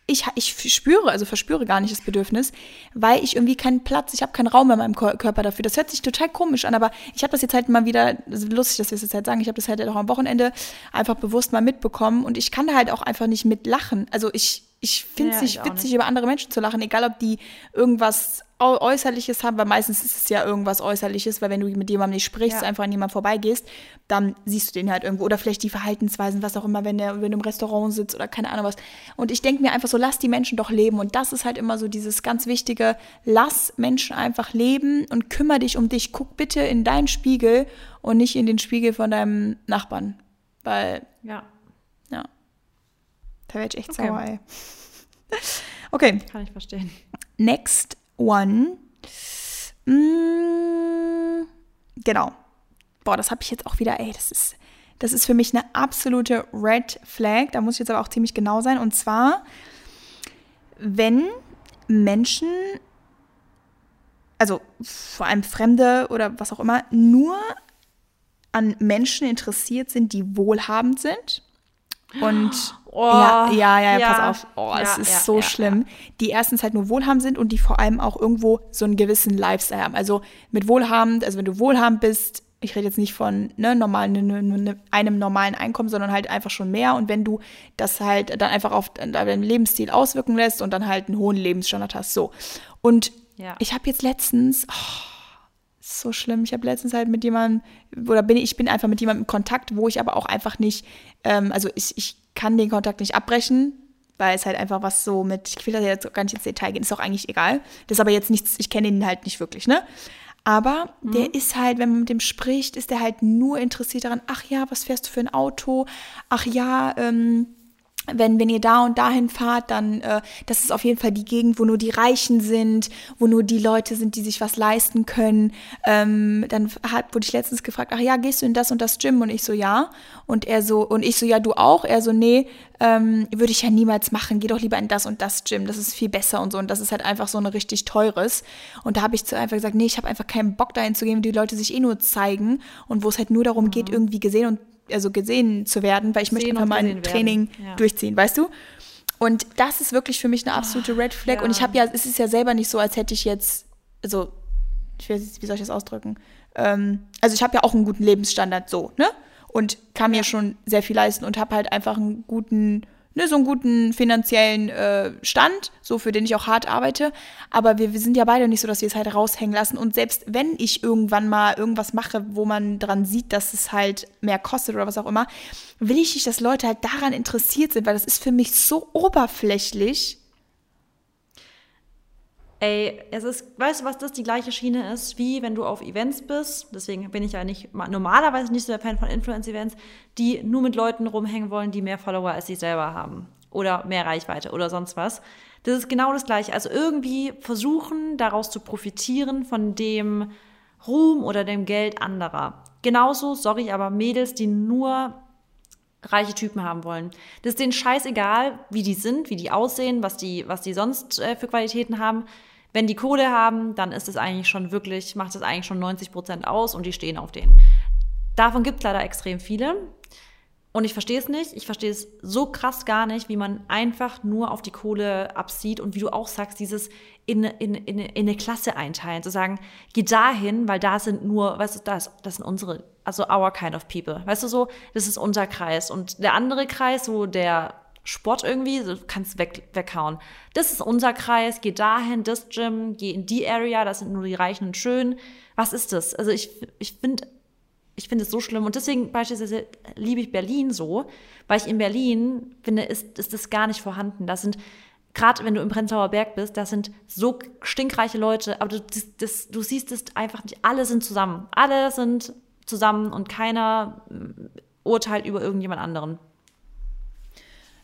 ich, ich spüre, also verspüre gar nicht das Bedürfnis, weil ich irgendwie keinen Platz, ich habe keinen Raum in meinem Körper dafür. Das hört sich total komisch an, aber ich habe das jetzt halt mal wieder, das ist lustig, dass wir es jetzt halt sagen, ich habe das halt auch am Wochenende einfach bewusst mal mitbekommen und ich kann da halt auch einfach nicht mitlachen. Also ich, ich finde es Ja, nicht witzig, nicht. über andere Menschen zu lachen, egal ob die irgendwas Äu- Äußerliches haben, weil meistens ist es ja irgendwas Äußerliches, weil wenn du mit jemandem nicht sprichst, Ja. einfach an jemandem vorbeigehst, dann siehst du den halt irgendwo. Oder vielleicht die Verhaltensweisen, was auch immer, wenn der wenn du im Restaurant sitzt oder keine Ahnung was. Und ich denke mir einfach so, lass die Menschen doch leben. Und das ist halt immer so dieses ganz Wichtige, lass Menschen einfach leben und kümmere dich um dich. Guck bitte in deinen Spiegel und nicht in den Spiegel von deinem Nachbarn. Weil, Ja, ja, da werde ich echt Okay. sauer, ey. Okay, kann ich verstehen. Next one. Mm, genau. Boah, das habe ich jetzt auch wieder, ey, das ist, das ist für mich eine absolute Red Flag. Da muss ich jetzt aber auch ziemlich genau sein. Und zwar, wenn Menschen, also vor allem Fremde oder was auch immer, nur an Menschen interessiert sind, die wohlhabend sind. Und Oh, ja, ja, ja, ja. pass auf. Oh, es Ja, ist ja, so ja, schlimm. Die erstens halt nur wohlhabend sind und die vor allem auch irgendwo so einen gewissen Lifestyle haben. Also mit wohlhabend, also wenn du wohlhabend bist, ich rede jetzt nicht von ne, normalen, ne, ne, ne, einem normalen Einkommen, sondern halt einfach schon mehr. Und wenn du das halt dann einfach auf deinen Lebensstil auswirken lässt und dann halt einen hohen Lebensstandard hast. So. Und ich habe jetzt letztens, oh, so schlimm. Ich habe letztens halt mit jemandem, oder bin ich, ich bin einfach mit jemandem in Kontakt, wo ich aber auch einfach nicht, ähm, also ich, ich kann den Kontakt nicht abbrechen, weil es halt einfach was so mit, ich will da jetzt gar nicht ins Detail gehen, ist auch eigentlich egal. Das ist aber jetzt nichts, ich kenne ihn halt nicht wirklich, ne? Aber mhm. der ist halt, wenn man mit dem spricht, ist der halt nur interessiert daran, ach ja, was fährst du für ein Auto? Ach ja, ähm, wenn, wenn ihr da und dahin fahrt, dann äh, das ist auf jeden Fall die Gegend, wo nur die Reichen sind, wo nur die Leute sind, die sich was leisten können. Ähm, dann hat, wurde ich letztens gefragt, ach ja, gehst du in das und das Gym? Und ich so, ja. Und er so, und ich so, ja, du auch? Er so, nee, ähm, würde ich ja niemals machen. Geh doch lieber in das und das Gym. Das ist viel besser und so. Und das ist halt einfach so ein richtig teures. Und da habe ich zu einfach gesagt, nee, ich habe einfach keinen Bock dahin zu gehen, wo die Leute sich eh nur zeigen und wo es halt nur darum geht, mhm. irgendwie gesehen und also gesehen zu werden, weil ich möchte einfach mein Training ja. durchziehen, weißt du? Und das ist wirklich für mich eine absolute Red Flag. Ja. Und ich habe ja, es ist ja selber nicht so, als hätte ich jetzt, also, ich weiß, wie soll ich das ausdrücken? Ähm, also ich habe ja auch einen guten Lebensstandard so, ne? Und kann mir schon sehr viel leisten und habe halt einfach einen guten ne, so einen guten finanziellen äh, Stand, so für den ich auch hart arbeite. Aber wir, wir sind ja beide nicht so, dass wir es halt raushängen lassen. Und selbst wenn ich irgendwann mal irgendwas mache, wo man dran sieht, dass es halt mehr kostet oder was auch immer, will ich nicht, dass Leute halt daran interessiert sind, weil das ist für mich so oberflächlich. Ey, es ist, weißt du, was das die gleiche Schiene ist, wie wenn du auf Events bist. Deswegen bin ich ja nicht normalerweise nicht so der Fan von Influence-Events, die nur mit Leuten rumhängen wollen, die mehr Follower als sie selber haben. Oder mehr Reichweite oder sonst was. Das ist genau das Gleiche. Also irgendwie versuchen, daraus zu profitieren von dem Ruhm oder dem Geld anderer. Genauso, sorry, aber Mädels, die nur reiche Typen haben wollen. Das ist denen scheißegal, wie die sind, wie die aussehen, was die, was die sonst äh, für Qualitäten haben. Wenn die Kohle haben, dann ist es eigentlich schon wirklich, macht es eigentlich schon 90 Prozent aus und die stehen auf denen. Davon gibt es leider extrem viele. Und ich verstehe es nicht. Ich verstehe es so krass gar nicht, wie man einfach nur auf die Kohle absieht und wie du auch sagst, dieses in, in, in, in eine Klasse einteilen, zu sagen, geh dahin, weil da sind nur, weißt du, das, das sind unsere, also our kind of people. Weißt du so, das ist unser Kreis. Und der andere Kreis, so der Sport irgendwie, du kannst weg, weghauen. Das ist unser Kreis, geh dahin, das Gym, geh in die Area, das sind nur die Reichen und Schönen. Was ist das? Also ich, ich finde ich finde es so schlimm und deswegen beispielsweise liebe ich Berlin so, weil ich in Berlin finde, ist, ist das gar nicht vorhanden. Da sind, gerade wenn du im Prenzlauer Berg bist, da sind so stinkreiche Leute, aber du, das, das, du siehst es einfach nicht. Alle sind zusammen. Alle sind zusammen und keiner mm, urteilt über irgendjemand anderen.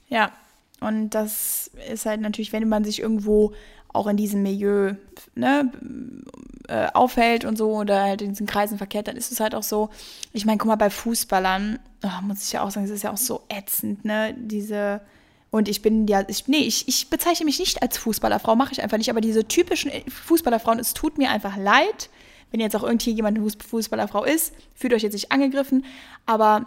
Ja, und das ist halt natürlich, wenn man sich irgendwo auch in diesem Milieu ne, äh, aufhält und so oder halt in diesen Kreisen verkehrt, dann ist es halt auch so. Ich meine, guck mal, bei Fußballern, oh, muss ich ja auch sagen, es ist ja auch so ätzend, ne? Diese. Und ich bin ja, ich, nee, ich, ich bezeichne mich nicht als Fußballerfrau, mache ich einfach nicht, aber diese typischen Fußballerfrauen, es tut mir einfach leid, wenn jetzt auch irgendwie jemand eine Fußballerfrau ist, fühlt euch jetzt nicht angegriffen, aber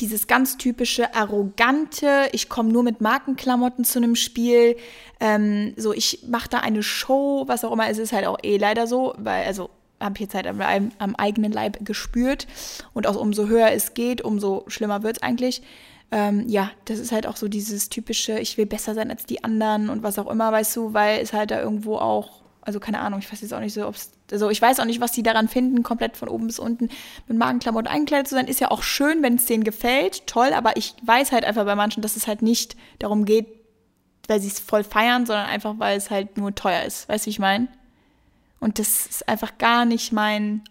dieses ganz typische arrogante, ich komme nur mit Markenklamotten zu einem Spiel, ähm, so ich mache da eine Show, was auch immer, es ist halt auch eh leider so, weil also habe ich jetzt halt am, am, eigenen Leib gespürt und auch umso höher es geht, umso schlimmer wird es eigentlich. Ähm, ja, das ist halt auch so dieses typische, ich will besser sein als die anderen und was auch immer, weißt du, weil es halt da irgendwo auch also keine Ahnung, ich weiß jetzt auch nicht so, ob es, also ich weiß auch nicht, was die daran finden, komplett von oben bis unten mit Magenklamotten eingekleidet zu sein. Ist ja auch schön, wenn es denen gefällt, toll, aber ich weiß halt einfach bei manchen, dass es halt nicht darum geht, weil sie es voll feiern, sondern einfach, weil es halt nur teuer ist. Weißt du, wie ich meine? Und das ist einfach gar nicht mein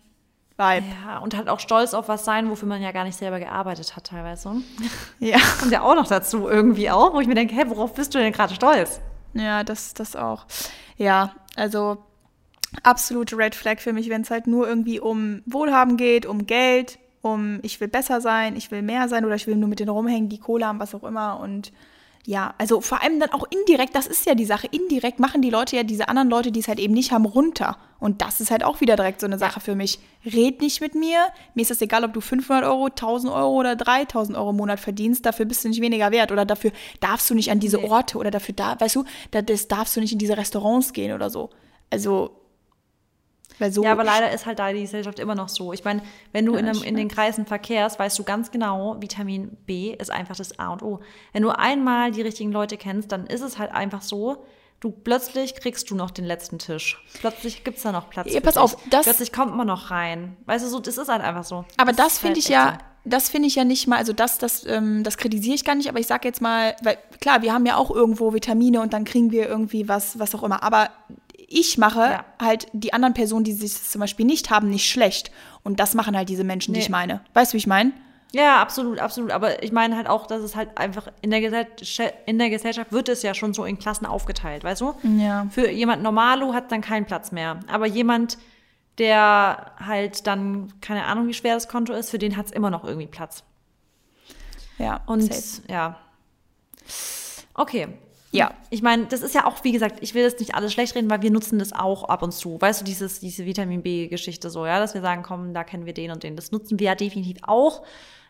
Vibe. Ja, und halt auch stolz auf was sein, wofür man ja gar nicht selber gearbeitet hat teilweise. Ja. Kommt ja auch noch dazu irgendwie auch, wo ich mir denke, hä, worauf bist du denn gerade stolz? Ja, das, das auch. Ja, also absolute Red Flag für mich, wenn es halt nur irgendwie um Wohlhaben geht, um Geld, um ich will besser sein, ich will mehr sein oder ich will nur mit denen rumhängen, die Kohle haben, was auch immer. Und ja, also vor allem dann auch indirekt, das ist ja die Sache, indirekt machen die Leute ja diese anderen Leute, die es halt eben nicht haben, runter. Und das ist halt auch wieder direkt so eine Sache für mich. Red nicht mit mir. Mir ist das egal, ob du 500 Euro, 1000 Euro oder 3000 Euro im Monat verdienst. Dafür bist du nicht weniger wert. Oder dafür darfst du nicht an diese Orte oder dafür da, weißt du, das darfst du nicht in diese Restaurants gehen oder so. Also so ja, aber leider ist halt da die Gesellschaft immer noch so. Ich meine, wenn du ja, in, einem, in den Kreisen verkehrst, weißt du ganz genau, Vitamin B ist einfach das A und O. Wenn du einmal die richtigen Leute kennst, dann ist es halt einfach so, du plötzlich kriegst du noch den letzten Tisch. Plötzlich gibt es da noch Platz. Ja, pass auf, das plötzlich kommt man noch rein. Weißt du, so, das ist halt einfach so. Aber das, das finde halt ich ja, so. das finde ich ja nicht mal, also das, das, ähm, das kritisiere ich gar nicht, aber ich sage jetzt mal, weil klar, wir haben ja auch irgendwo Vitamine und dann kriegen wir irgendwie was, was auch immer. Aber ich mache Ja. halt die anderen Personen, die es zum Beispiel nicht haben, nicht schlecht. Und das machen halt diese Menschen, die Nee. ich meine. Weißt du, wie ich meine? Ja, absolut, absolut. Aber ich meine halt auch, dass es halt einfach in der, Gesell in der Gesellschaft wird es ja schon so in Klassen aufgeteilt, weißt du? Ja. Für jemand Normalo hat dann keinen Platz mehr. Aber jemand, der halt dann, keine Ahnung, wie schwer das Konto ist, für den hat es immer noch irgendwie Platz. Ja. Und safe. ja. Okay. Ja. Ich meine, das ist ja auch, wie gesagt, ich will das nicht alles schlecht reden, weil wir nutzen das auch ab und zu. Weißt du, dieses, diese Vitamin B-Geschichte so, ja, dass wir sagen, komm, da kennen wir den und den. Das nutzen wir ja definitiv auch.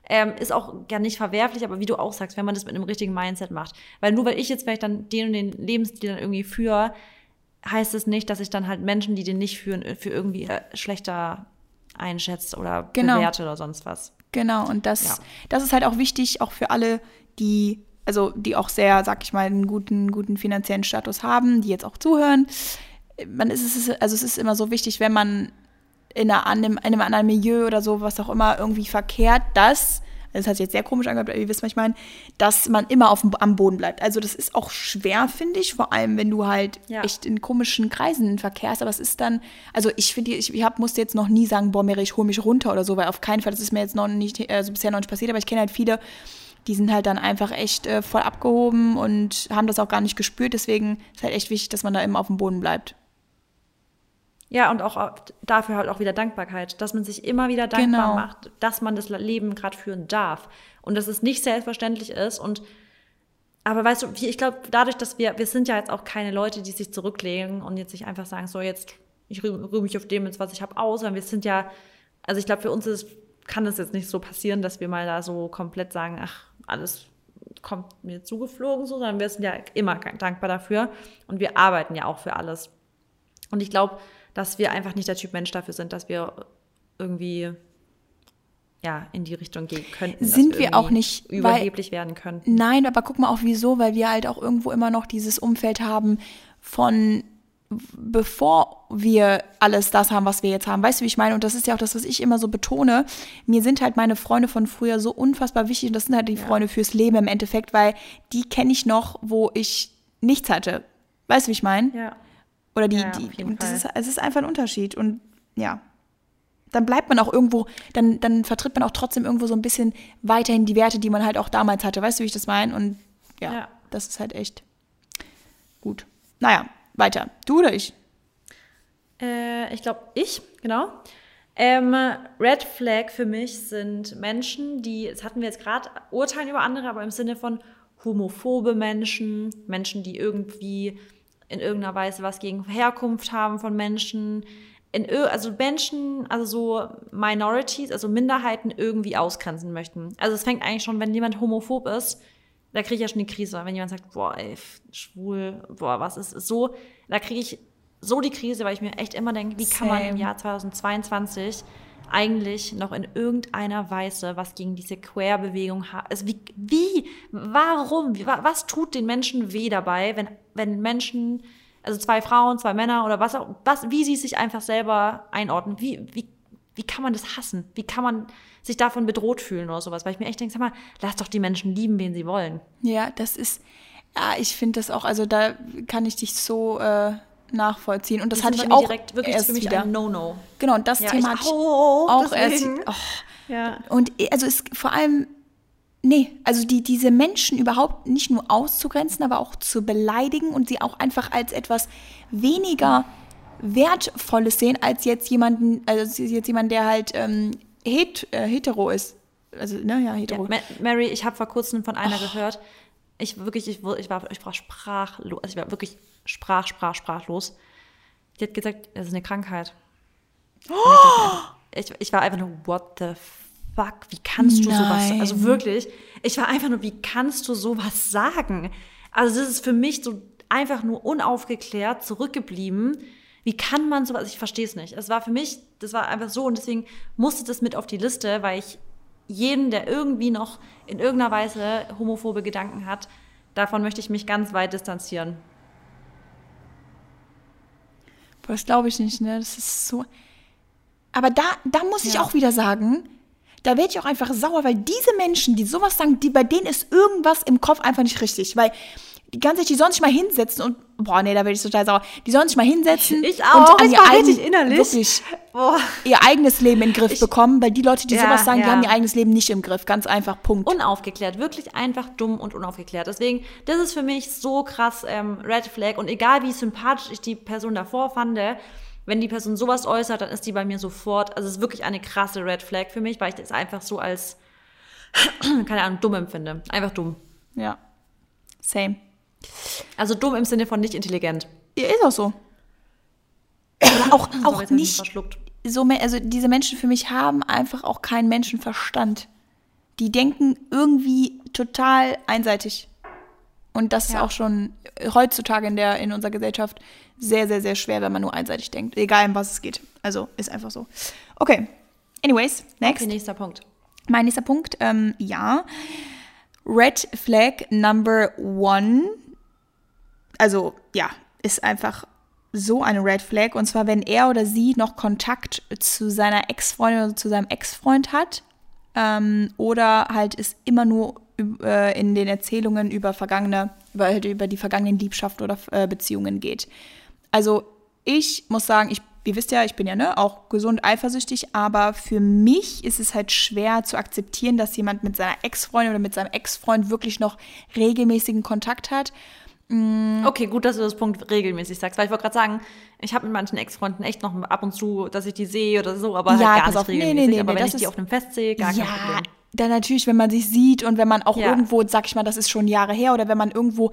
Ähm, ist auch gar nicht verwerflich, aber wie du auch sagst, wenn man das mit einem richtigen Mindset macht. Weil nur weil ich jetzt vielleicht dann den und den Lebensstil dann irgendwie führe, heißt es nicht, dass ich dann halt Menschen, die den nicht führen, für irgendwie äh, schlechter einschätze oder Genau. bewerte oder sonst was. Genau, und das, Ja. das ist halt auch wichtig, auch für alle, die, also die auch sehr, sag ich mal, einen guten, guten finanziellen Status haben, die jetzt auch zuhören. Man ist es, also es ist immer so wichtig, wenn man in, einer, in einem anderen Milieu oder so, was auch immer, irgendwie verkehrt, dass, das hat sich jetzt sehr komisch angehört, aber ihr wisst, was ich meine, dass man immer auf dem, am Boden bleibt. Also das ist auch schwer, finde ich, vor allem, wenn du halt Ja. echt in komischen Kreisen verkehrst, aber es ist dann, also ich finde, ich, ich hab, musste jetzt noch nie sagen, boah, Mary, ich hol mich runter oder so, weil auf keinen Fall, das ist mir jetzt noch nicht, also bisher noch nicht passiert, aber ich kenne halt viele, die sind halt dann einfach echt äh, voll abgehoben und haben das auch gar nicht gespürt, deswegen ist halt echt wichtig, dass man da immer auf dem Boden bleibt. Ja, und auch dafür halt auch wieder Dankbarkeit, dass man sich immer wieder dankbar Genau. macht, dass man das Leben gerade führen darf und dass es nicht selbstverständlich ist und aber weißt du, wie- ich glaube, dadurch, dass wir, wir sind ja jetzt auch keine Leute, die sich zurücklegen und jetzt sich einfach sagen, so jetzt, ich rühm mich auf dem, jetzt, was ich habe, aus, sondern wir sind ja, also ich glaube, für uns ist, kann das jetzt nicht so passieren, dass wir mal da so komplett sagen, ach, alles kommt mir zugeflogen, so, sondern wir sind ja immer dankbar dafür und wir arbeiten ja auch für alles. Und ich glaube, dass wir einfach nicht der Typ Mensch dafür sind, dass wir irgendwie ja, in die Richtung gehen könnten. Sind wir irgendwie auch nicht, weil- überheblich werden könnten. Nein, aber guck mal auch wieso, weil wir halt auch irgendwo immer noch dieses Umfeld haben von bevor wir alles das haben, was wir jetzt haben. Weißt du, wie ich meine? Und das ist ja auch das, was ich immer so betone. Mir sind halt meine Freunde von früher so unfassbar wichtig und das sind halt die Freunde fürs Leben im Endeffekt, weil die kenne ich noch, wo ich nichts hatte. Weißt du, wie ich meine? Ja. Oder die, Ja, die das ist, es ist einfach ein Unterschied. Und ja, dann bleibt man auch irgendwo, dann, dann vertritt man auch trotzdem irgendwo so ein bisschen weiterhin die Werte, die man halt auch damals hatte. Weißt du, wie ich das meine? Und ja, Ja. das ist halt echt gut. Naja, weiter. Du oder ich? Äh, ich glaube, ich, genau. Ähm, Red Flag für mich sind Menschen, die, das hatten wir jetzt gerade, urteilen über andere, aber im Sinne von homophobe Menschen, Menschen, die irgendwie in irgendeiner Weise was gegen Herkunft haben von Menschen, in, also Menschen, also so Minorities, also Minderheiten irgendwie ausgrenzen möchten. Also es fängt eigentlich schon, wenn jemand homophob ist, da kriege ich ja schon die Krise. Wenn jemand sagt, boah, ey, schwul, boah, was ist ist so, da kriege ich so die Krise, weil ich mir echt immer denke, wie kann man im Same. Jahr 2022 eigentlich noch in irgendeiner Weise was gegen diese Queer-Bewegung haben? Also wie, wie, warum, wie, wa- was tut den Menschen weh dabei, wenn, wenn Menschen, also zwei Frauen, zwei Männer oder was auch, was, wie sie sich einfach selber einordnen, wie, wie, wie kann man das hassen? Wie kann man sich davon bedroht fühlen oder sowas? Weil ich mir echt denke, sag mal, lass doch die Menschen lieben, wen sie wollen. Ja, das ist, ja, ich finde das auch, also da kann ich dich so äh, nachvollziehen. Und das, Das hatte ich auch direkt wirklich erst für mich wieder. ein No-No. Genau, und das Ja, Thema ich hatte ich auch, auch erst. deswegen. Oh. Ja. Und also es vor allem, nee, also die, diese Menschen überhaupt nicht nur auszugrenzen, aber auch zu beleidigen und sie auch einfach als etwas weniger Wertvolles sehen, als jetzt jemanden, also jetzt jemand, der halt ähm, het, äh, hetero ist. Also, ne, ja, Ja, hetero. Ma Mary, ich habe vor kurzem von einer gehört. Ich wirklich, ich, ich war, ich war sprachlos. Also ich war wirklich sprach, sprach, sprachlos. Die hat gesagt, das ist eine Krankheit. Und Ich, ich, ich war einfach nur, what the fuck? Wie kannst du sowas? Nein. Also wirklich, ich war einfach nur, wie kannst du sowas sagen? Also das ist für mich so einfach nur unaufgeklärt zurückgeblieben. Wie kann man sowas? Ich verstehe es nicht. Es war für mich, das war einfach so und deswegen musste das mit auf die Liste, weil ich jeden, der irgendwie noch in irgendeiner Weise homophobe Gedanken hat, davon möchte ich mich ganz weit distanzieren. Boah, das glaube ich nicht, ne? Das ist so. Aber da, da muss ich Ja. auch wieder sagen, da werde ich auch einfach sauer, weil diese Menschen, die sowas sagen, die bei denen ist irgendwas im Kopf einfach nicht richtig, weil die ganze Zeit, die sollen sich mal hinsetzen und, boah, nee, da werde ich total sauer. Die sollen sich mal hinsetzen Ich auch, und an ich ihr, war eigen, richtig innerlich. wirklich Boah. ihr eigenes Leben in den Griff bekommen, weil die Leute, die Ja, sowas sagen, die ja. haben ihr eigenes Leben nicht im Griff. Ganz einfach, Punkt. Unaufgeklärt, wirklich einfach dumm und unaufgeklärt. Deswegen, das ist für mich so krass ähm, Red Flag. Und egal wie sympathisch ich die Person davor fand, wenn die Person sowas äußert, dann ist die bei mir sofort, also es ist wirklich eine krasse Red Flag für mich, weil ich das einfach so als, keine Ahnung, dumm empfinde. Einfach dumm. ja. Same. Also dumm im Sinne von nicht intelligent. Ja, ist auch so. Aber auch, auch mich nicht verschluckt. so, also diese Menschen für mich haben einfach auch keinen Menschenverstand. Die denken irgendwie total einseitig. Und das ist Ja. auch schon heutzutage in, der, in unserer Gesellschaft sehr, sehr, sehr schwer, wenn man nur einseitig denkt. Egal, um was es geht. Also ist einfach so. Okay. Anyways, next. Okay, nächster Punkt. Mein nächster Punkt, ähm, ja. Red Flag Number One. Also, ja, ist einfach so eine Red Flag. Und zwar, wenn er oder sie noch Kontakt zu seiner Ex-Freundin oder zu seinem Ex-Freund hat. Ähm, oder halt ist immer nur äh, in den Erzählungen über vergangene, über, halt über die vergangenen Liebschaften oder äh, Beziehungen geht. Also ich muss sagen, ich, ihr wisst ja, ich bin ja ne, auch gesund eifersüchtig, aber für mich ist es halt schwer zu akzeptieren, dass jemand mit seiner Ex-Freundin oder mit seinem Ex-Freund wirklich noch regelmäßigen Kontakt hat. Okay, gut, dass du das Punkt regelmäßig sagst, weil ich wollte gerade sagen, ich habe mit manchen Ex-Freunden echt noch ab und zu, dass ich die sehe oder so, aber Ja, halt gar nicht auf. Nee, nee, regelmäßig. nee, aber wenn ich die auf einem Fest sehe, gar kein ja, Problem. dann natürlich, wenn man sich sieht und wenn man auch Ja. irgendwo, sag ich mal, das ist schon Jahre her oder wenn man irgendwo,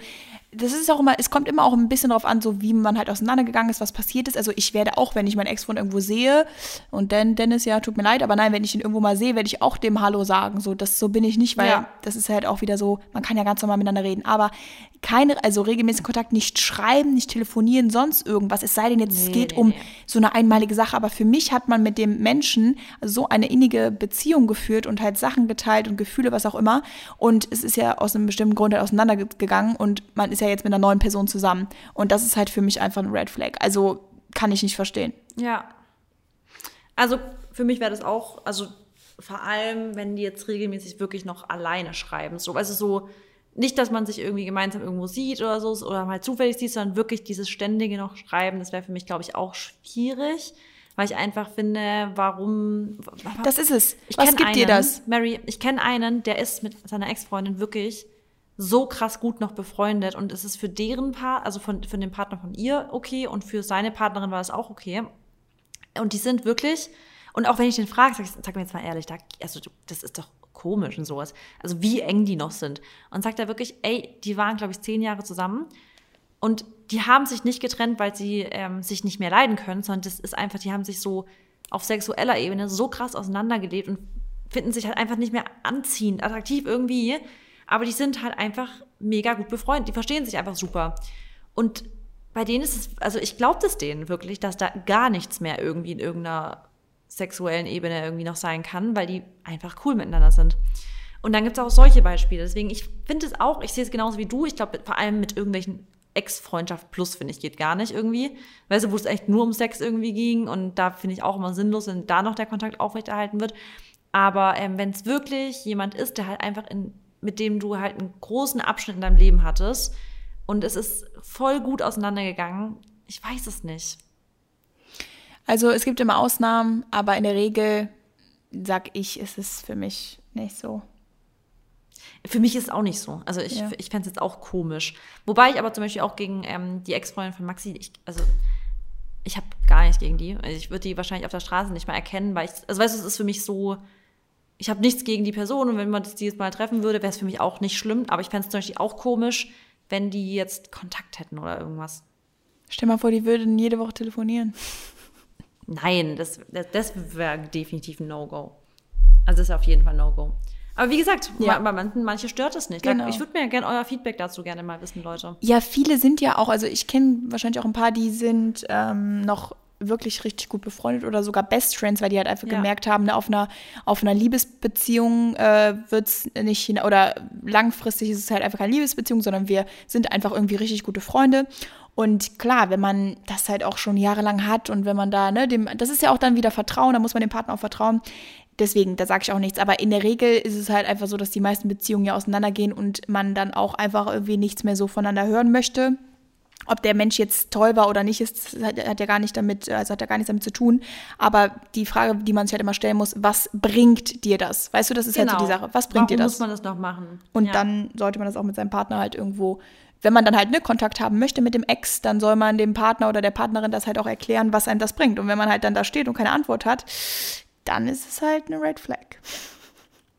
das ist auch immer, es kommt immer auch ein bisschen darauf an, so wie man halt auseinandergegangen ist, was passiert ist. Also ich werde auch, wenn ich meinen Ex-Freund irgendwo sehe und dann Dennis, ja, tut mir leid, aber nein, wenn ich ihn irgendwo mal sehe, werde ich auch dem Hallo sagen. So, das so bin ich nicht, weil Ja. das ist halt auch wieder so, man kann ja ganz normal miteinander reden, aber keine, also regelmäßigen Kontakt, nicht schreiben, nicht telefonieren, sonst irgendwas. Es sei denn jetzt, es Nee, geht nee, um nee. so eine einmalige Sache. Aber für mich hat man mit dem Menschen so eine innige Beziehung geführt und halt Sachen geteilt und Gefühle, was auch immer. Und es ist ja aus einem bestimmten Grund halt auseinandergegangen und man ist ja jetzt mit einer neuen Person zusammen. Und das ist halt für mich einfach ein Red Flag. Also kann ich nicht verstehen. Ja. Also für mich wäre das auch, also vor allem, wenn die jetzt regelmäßig wirklich noch alleine schreiben. So, also so, nicht, dass man sich irgendwie gemeinsam irgendwo sieht oder so, oder mal zufällig sieht, sondern wirklich dieses ständige noch Schreiben, das wäre für mich, glaube ich, auch schwierig, weil ich einfach finde, warum. Das ist es. Ich Was gibt dir einen, das? Mary, ich kenne einen, der ist mit seiner Ex-Freundin wirklich so krass gut noch befreundet und es ist für deren Part, also von, für den Partner von ihr okay und für seine Partnerin war das auch okay. Und die sind wirklich, und auch wenn ich den frage, sag, ich, sag mir jetzt mal ehrlich, da, also das ist doch komisch und sowas. Also wie eng die noch sind. Und sagt er wirklich, ey, die waren, glaube ich, zehn Jahre zusammen und die haben sich nicht getrennt, weil sie ähm, sich nicht mehr leiden können, sondern das ist einfach, die haben sich so auf sexueller Ebene so krass auseinandergelebt und finden sich halt einfach nicht mehr anziehend, attraktiv irgendwie. Aber die sind halt einfach mega gut befreundet. Die verstehen sich einfach super. Und bei denen ist es, also ich glaube das denen wirklich, dass da gar nichts mehr irgendwie in irgendeiner sexuellen Ebene irgendwie noch sein kann, weil die einfach cool miteinander sind. Und dann gibt es auch solche Beispiele. Deswegen, ich finde es auch, ich sehe es genauso wie du. Ich glaube, vor allem mit irgendwelchen Ex-Freundschaft plus, finde ich, geht gar nicht irgendwie. Weißt du, wo es echt nur um Sex irgendwie ging. Und da finde ich auch immer sinnlos, wenn da noch der Kontakt aufrechterhalten wird. Aber ähm, wenn es wirklich jemand ist, der halt einfach in, mit dem du halt einen großen Abschnitt in deinem Leben hattest und es ist voll gut auseinandergegangen, ich weiß es nicht. Also es gibt immer Ausnahmen, aber in der Regel sag ich, ist es für mich nicht so. Für mich ist es auch nicht so. Also ich, Ja. ich fände es jetzt auch komisch. Wobei ich aber zum Beispiel auch gegen ähm, die Ex-Freundin von Maxi, ich, also ich habe gar nichts gegen die. Also ich würde die wahrscheinlich auf der Straße nicht mal erkennen, weil ich, also weißt du, es ist für mich so, ich habe nichts gegen die Person und wenn man die jetzt mal treffen würde, wäre es für mich auch nicht schlimm. Aber ich fände es zum Beispiel auch komisch, wenn die jetzt Kontakt hätten oder irgendwas. Stell mal vor, die würden jede Woche telefonieren. Nein, das, das, das wäre definitiv ein No-Go. Also das ist auf jeden Fall ein No-Go. Aber wie gesagt, Ja. bei manchen, manche stört es nicht. Genau. Ich würde mir gerne euer Feedback dazu gerne mal wissen, Leute. Ja, viele sind ja auch, also ich kenne wahrscheinlich auch ein paar, die sind ähm, noch wirklich richtig gut befreundet oder sogar Best Friends, weil die halt einfach Ja. gemerkt haben, ne, auf einer, auf einer Liebesbeziehung äh, wird es nicht, hin- oder langfristig ist es halt einfach keine Liebesbeziehung, sondern wir sind einfach irgendwie richtig gute Freunde. Und klar, wenn man das halt auch schon jahrelang hat und wenn man da, ne, dem, das ist ja auch dann wieder Vertrauen, da muss man dem Partner auch vertrauen, deswegen, da sage ich auch nichts. Aber in der Regel ist es halt einfach so, dass die meisten Beziehungen ja auseinandergehen und man dann auch einfach irgendwie nichts mehr so voneinander hören möchte. Ob der Mensch jetzt toll war oder nicht, ist, hat, hat ja gar nicht damit, also hat ja gar nichts damit zu tun. Aber die Frage, die man sich halt immer stellen muss, was bringt dir das? Weißt du, das ist genau. halt so die genau. Sache. Was bringt Warum dir das? muss man das noch machen? Und ja. dann sollte man das auch mit seinem Partner halt irgendwo wenn man dann halt ne, Kontakt haben möchte mit dem Ex, dann soll man dem Partner oder der Partnerin das halt auch erklären, was einem das bringt. Und wenn man halt dann da steht und keine Antwort hat, dann ist es halt eine Red Flag.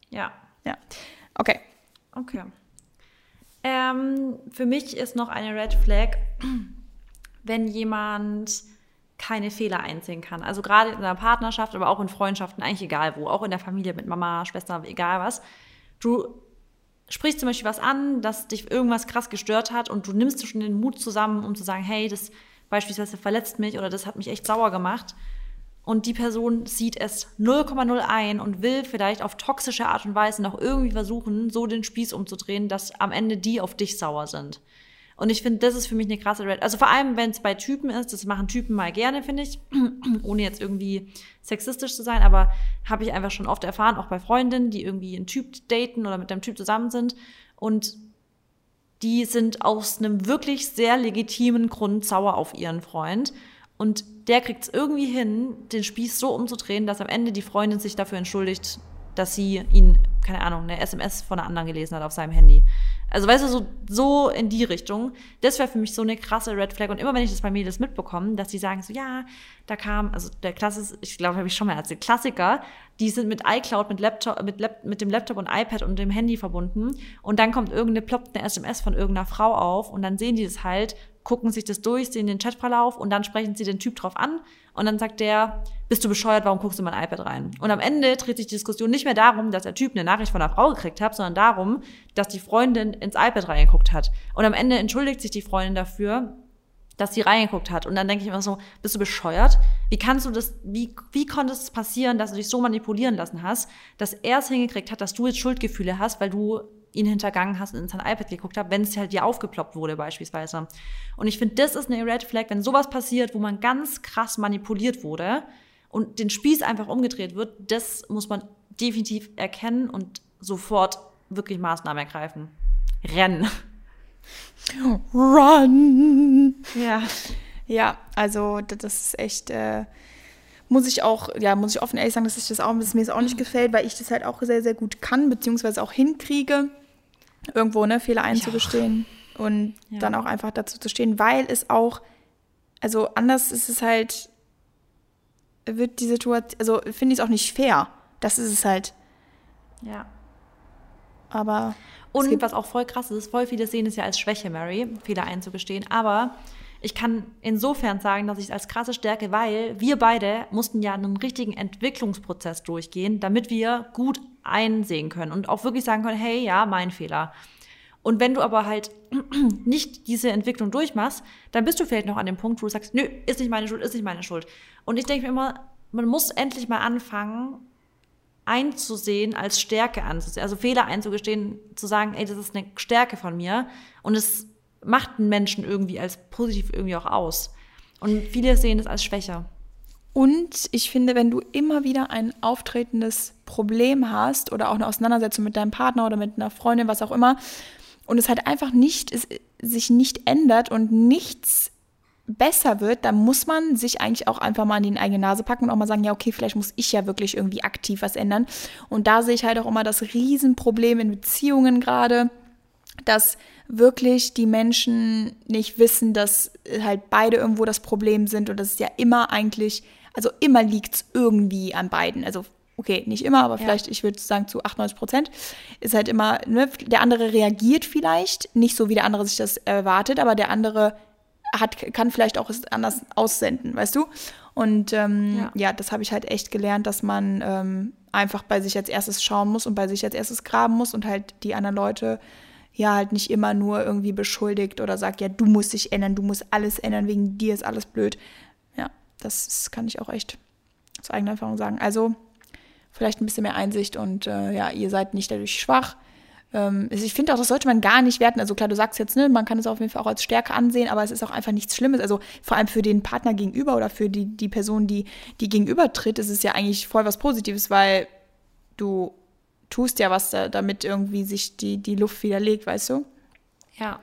Ja. Ja. Okay. Okay. Ähm, für mich ist noch eine Red Flag, wenn jemand keine Fehler einsehen kann. Also gerade in einer Partnerschaft, aber auch in Freundschaften, eigentlich egal wo, auch in der Familie mit Mama, Schwester, egal was. Du sprichst zum Beispiel was an, dass dich irgendwas krass gestört hat und du nimmst schon den Mut zusammen, um zu sagen, hey, das beispielsweise verletzt mich oder das hat mich echt sauer gemacht und die Person sieht es 0,0 ein und will vielleicht auf toxische Art und Weise noch irgendwie versuchen, so den Spieß umzudrehen, dass am Ende die auf dich sauer sind. Und ich finde, das ist für mich eine krasse Red. Also vor allem, wenn es bei Typen ist, das machen Typen mal gerne, finde ich, ohne jetzt irgendwie sexistisch zu sein, aber habe ich einfach schon oft erfahren, auch bei Freundinnen, die irgendwie einen Typ daten oder mit einem Typ zusammen sind und die sind aus einem wirklich sehr legitimen Grund sauer auf ihren Freund und der kriegt es irgendwie hin, den Spieß so umzudrehen, dass am Ende die Freundin sich dafür entschuldigt, dass sie ihn, keine Ahnung, eine SMS von einer anderen gelesen hat auf seinem Handy. Also weißt du, so, so in die Richtung. Das wäre für mich so eine krasse Red Flag. Und immer wenn ich das bei Mädels mitbekomme, dass die sagen so, ja, da kam, also der Klasse, ich glaube, habe ich schon mal erzählt, Klassiker, die sind mit iCloud, mit Laptop, mit, Lap, mit dem Laptop und iPad und dem Handy verbunden. Und dann kommt irgendeine, ploppt eine SMS von irgendeiner Frau auf und dann sehen die das halt gucken sich das durch, sehen den Chatverlauf und dann sprechen sie den Typ drauf an und dann sagt der, bist du bescheuert, warum guckst du in mein iPad rein? Und am Ende dreht sich die Diskussion nicht mehr darum, dass der Typ eine Nachricht von einer Frau gekriegt hat, sondern darum, dass die Freundin ins iPad reingeguckt hat. Und am Ende entschuldigt sich die Freundin dafür, dass sie reingeguckt hat. Und dann denke ich immer so, bist du bescheuert? Wie kannst du das, wie, wie konnte es passieren, dass du dich so manipulieren lassen hast, dass er es hingekriegt hat, dass du jetzt Schuldgefühle hast, weil du ihn hintergangen hast und in sein iPad geguckt hast, wenn es halt dir aufgeploppt wurde beispielsweise. Und ich finde, das ist eine Red Flag, wenn sowas passiert, wo man ganz krass manipuliert wurde und den Spieß einfach umgedreht wird, das muss man definitiv erkennen und sofort wirklich Maßnahmen ergreifen. Rennen. Run! Ja. Ja, also das ist echt, äh, muss ich auch, ja, muss ich offen ehrlich sagen, dass ich das auch, dass mir das auch nicht gefällt, weil ich das halt auch sehr, sehr gut kann, beziehungsweise auch hinkriege irgendwo ne, Fehler einzugestehen ja. und ja. dann auch einfach dazu zu stehen, weil es auch, also anders ist es halt, wird die Situation, also finde ich es auch nicht fair. Das ist es halt. Ja. Aber. Und was auch voll krass ist, voll viele sehen es ja als Schwäche, Mary, Fehler einzugestehen. Aber ich kann insofern sagen, dass ich es als krasse Stärke, weil wir beide mussten ja einen richtigen Entwicklungsprozess durchgehen, damit wir gut einsehen können und auch wirklich sagen können, hey, ja, mein Fehler. Und wenn du aber halt nicht diese Entwicklung durchmachst, dann bist du vielleicht noch an dem Punkt, wo du sagst, nö, ist nicht meine Schuld, ist nicht meine Schuld. Und ich denke mir immer, man muss endlich mal anfangen, einzusehen, als Stärke anzusehen, also Fehler einzugestehen, zu sagen, ey, das ist eine Stärke von mir und es macht einen Menschen irgendwie als positiv irgendwie auch aus. Und viele sehen es als Schwäche. Und ich finde, wenn du immer wieder ein auftretendes Problem hast oder auch eine Auseinandersetzung mit deinem Partner oder mit einer Freundin, was auch immer, und es halt einfach nicht, es sich nicht ändert und nichts besser wird, dann muss man sich eigentlich auch einfach mal an die eigene Nase packen und auch mal sagen, ja, okay, vielleicht muss ich ja wirklich irgendwie aktiv was ändern. Und da sehe ich halt auch immer das Riesenproblem in Beziehungen gerade, dass wirklich die Menschen nicht wissen, dass halt beide irgendwo das Problem sind und das ist ja immer eigentlich, also immer liegt es irgendwie an beiden. Also okay, nicht immer, aber vielleicht, ja. ich würde sagen zu 98 Prozent, ist halt immer, ne, der andere reagiert vielleicht, nicht so wie der andere sich das erwartet, aber der andere hat, kann vielleicht auch es anders aussenden, weißt du? Und ähm, ja. ja. das habe ich halt echt gelernt, dass man ähm, einfach bei sich als erstes schauen muss und bei sich als erstes graben muss und halt die anderen Leute ja halt nicht immer nur irgendwie beschuldigt oder sagt, ja, du musst dich ändern, du musst alles ändern, wegen dir ist alles blöd. Ja, das kann ich auch echt aus eigener Erfahrung sagen. Also vielleicht ein bisschen mehr Einsicht und äh, ja, ihr seid nicht dadurch schwach. Ähm, ich finde auch, das sollte man gar nicht werten. Also klar, du sagst jetzt, ne, man kann es auf jeden Fall auch als Stärke ansehen, aber es ist auch einfach nichts Schlimmes. Also vor allem für den Partner gegenüber oder für die, die Person, die, die gegenüber tritt, ist es ja eigentlich voll was Positives, weil du tust ja was da, damit irgendwie sich die, die Luft wieder legt, weißt du? Ja.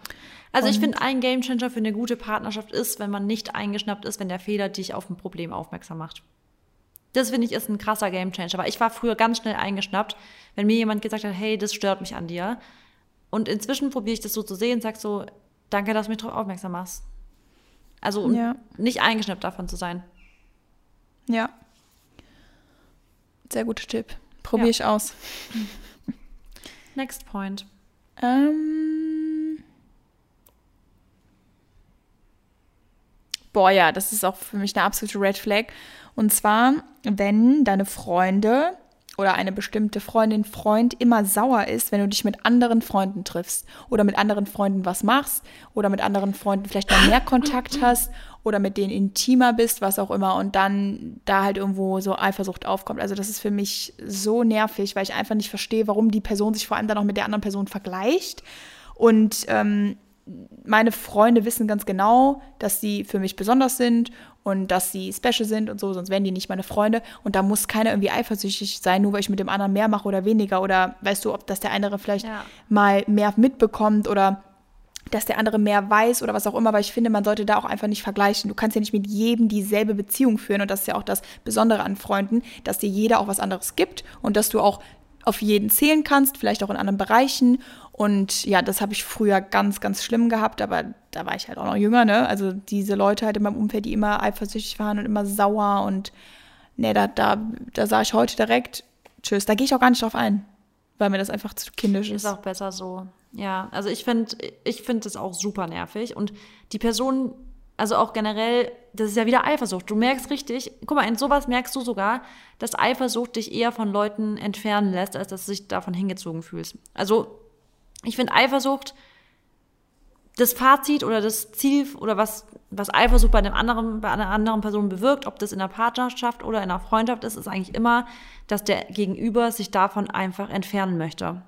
Also ich finde, ein Gamechanger für eine gute Partnerschaft ist, wenn man nicht eingeschnappt ist, wenn der Fehler dich auf ein Problem aufmerksam macht. Das finde ich ist ein krasser Gamechanger, weil ich war früher ganz schnell eingeschnappt, wenn mir jemand gesagt hat, hey, das stört mich an dir. Und inzwischen probiere ich das so zu sehen und sage so, danke, dass du mich darauf aufmerksam machst. Also um Ja. nicht eingeschnappt davon zu sein. Ja. Sehr guter Tipp. Probiere Ja. ich aus. Next point. Ähm. Boah, ja, das ist auch für mich eine absolute Red Flag. Und zwar, wenn deine Freunde oder eine bestimmte Freundin, Freund immer sauer ist, wenn du dich mit anderen Freunden triffst oder mit anderen Freunden was machst oder mit anderen Freunden vielleicht mal mehr Kontakt hast oder mit denen intimer bist, was auch immer und dann da halt irgendwo so Eifersucht aufkommt. Also das ist für mich so nervig, weil ich einfach nicht verstehe, warum die Person sich vor allem dann auch mit der anderen Person vergleicht und ähm, meine Freunde wissen ganz genau, dass sie für mich besonders sind und dass sie special sind und so, sonst wären die nicht meine Freunde. Und da muss keiner irgendwie eifersüchtig sein, nur weil ich mit dem anderen mehr mache oder weniger. Oder weißt du, ob das der andere vielleicht Ja. mal mehr mitbekommt oder dass der andere mehr weiß oder was auch immer, aber ich finde, man sollte da auch einfach nicht vergleichen. Du kannst ja nicht mit jedem dieselbe Beziehung führen und das ist ja auch das Besondere an Freunden, dass dir jeder auch was anderes gibt und dass du auch auf jeden zählen kannst, vielleicht auch in anderen Bereichen. Und ja, das habe ich früher ganz, ganz schlimm gehabt, aber da war ich halt auch noch jünger, ne? Also diese Leute halt in meinem Umfeld, die immer eifersüchtig waren und immer sauer und ne, da, da, da sah ich heute direkt, tschüss, da gehe ich auch gar nicht drauf ein, weil mir das einfach zu kindisch Ist ist. auch besser so. Ja, also ich finde ich find das auch super nervig. Und die Person, also auch generell, das ist ja wieder Eifersucht. Du merkst richtig, guck mal, in sowas merkst du sogar, dass Eifersucht dich eher von Leuten entfernen lässt, als dass du dich davon hingezogen fühlst. Also ich finde Eifersucht, das Fazit oder das Ziel oder was, was Eifersucht bei, einem anderen, bei einer anderen Person bewirkt, ob das in einer Partnerschaft oder in einer Freundschaft ist, ist eigentlich immer, dass der Gegenüber sich davon einfach entfernen möchte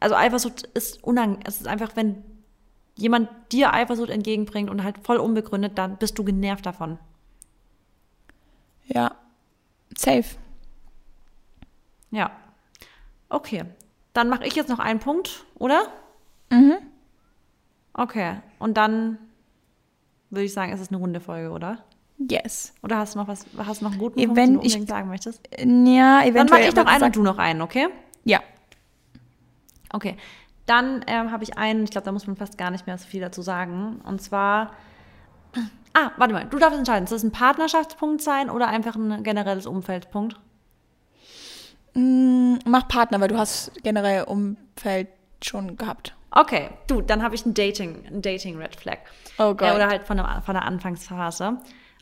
also Eifersucht ist unangenehm. Es ist einfach, wenn jemand dir Eifersucht entgegenbringt und halt voll unbegründet, dann bist du genervt davon. Ja, safe. Ja. Okay. Dann mache ich jetzt noch einen Punkt, oder? Mhm. Okay. Und dann würde ich sagen, es ist eine runde Folge, oder? Yes. Oder hast du noch was, hast du noch einen guten Punkt, den du ich- unbedingt sagen möchtest? Ja, eventuell. Dann mache ich noch einen und du noch einen, okay? Ja. Okay, dann ähm, habe ich einen, ich glaube, da muss man fast gar nicht mehr so viel dazu sagen. Und zwar, ah, warte mal, du darfst entscheiden, soll es ein Partnerschaftspunkt sein oder einfach ein generelles Umfeldpunkt? Mm, Mach Partner, weil du hast generell Umfeld schon gehabt. Okay, du, dann habe ich ein Dating, ein Dating Red Flag. Oh Gott. Äh, oder halt von der, von der Anfangsphase.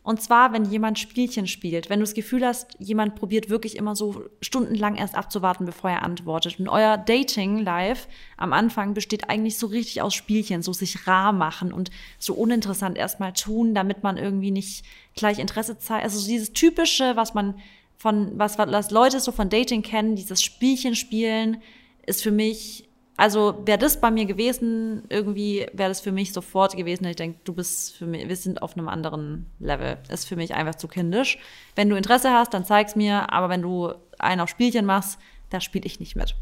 Und zwar, wenn jemand Spielchen spielt, wenn du das Gefühl hast, jemand probiert wirklich immer so stundenlang erst abzuwarten, bevor er antwortet. Und euer Dating-Life am Anfang besteht eigentlich so richtig aus Spielchen, so sich rar machen und so uninteressant erstmal tun, damit man irgendwie nicht gleich Interesse zeigt. Also so dieses typische, was man von, was, was Leute so von Dating kennen, dieses Spielchen spielen, ist für mich also wäre das bei mir gewesen, irgendwie wäre das für mich sofort gewesen. Ich denke, du bist für mich, wir sind auf einem anderen Level. Ist für mich einfach zu kindisch. Wenn du Interesse hast, dann zeig's mir. Aber wenn du einen auf Spielchen machst, da spiele ich nicht mit.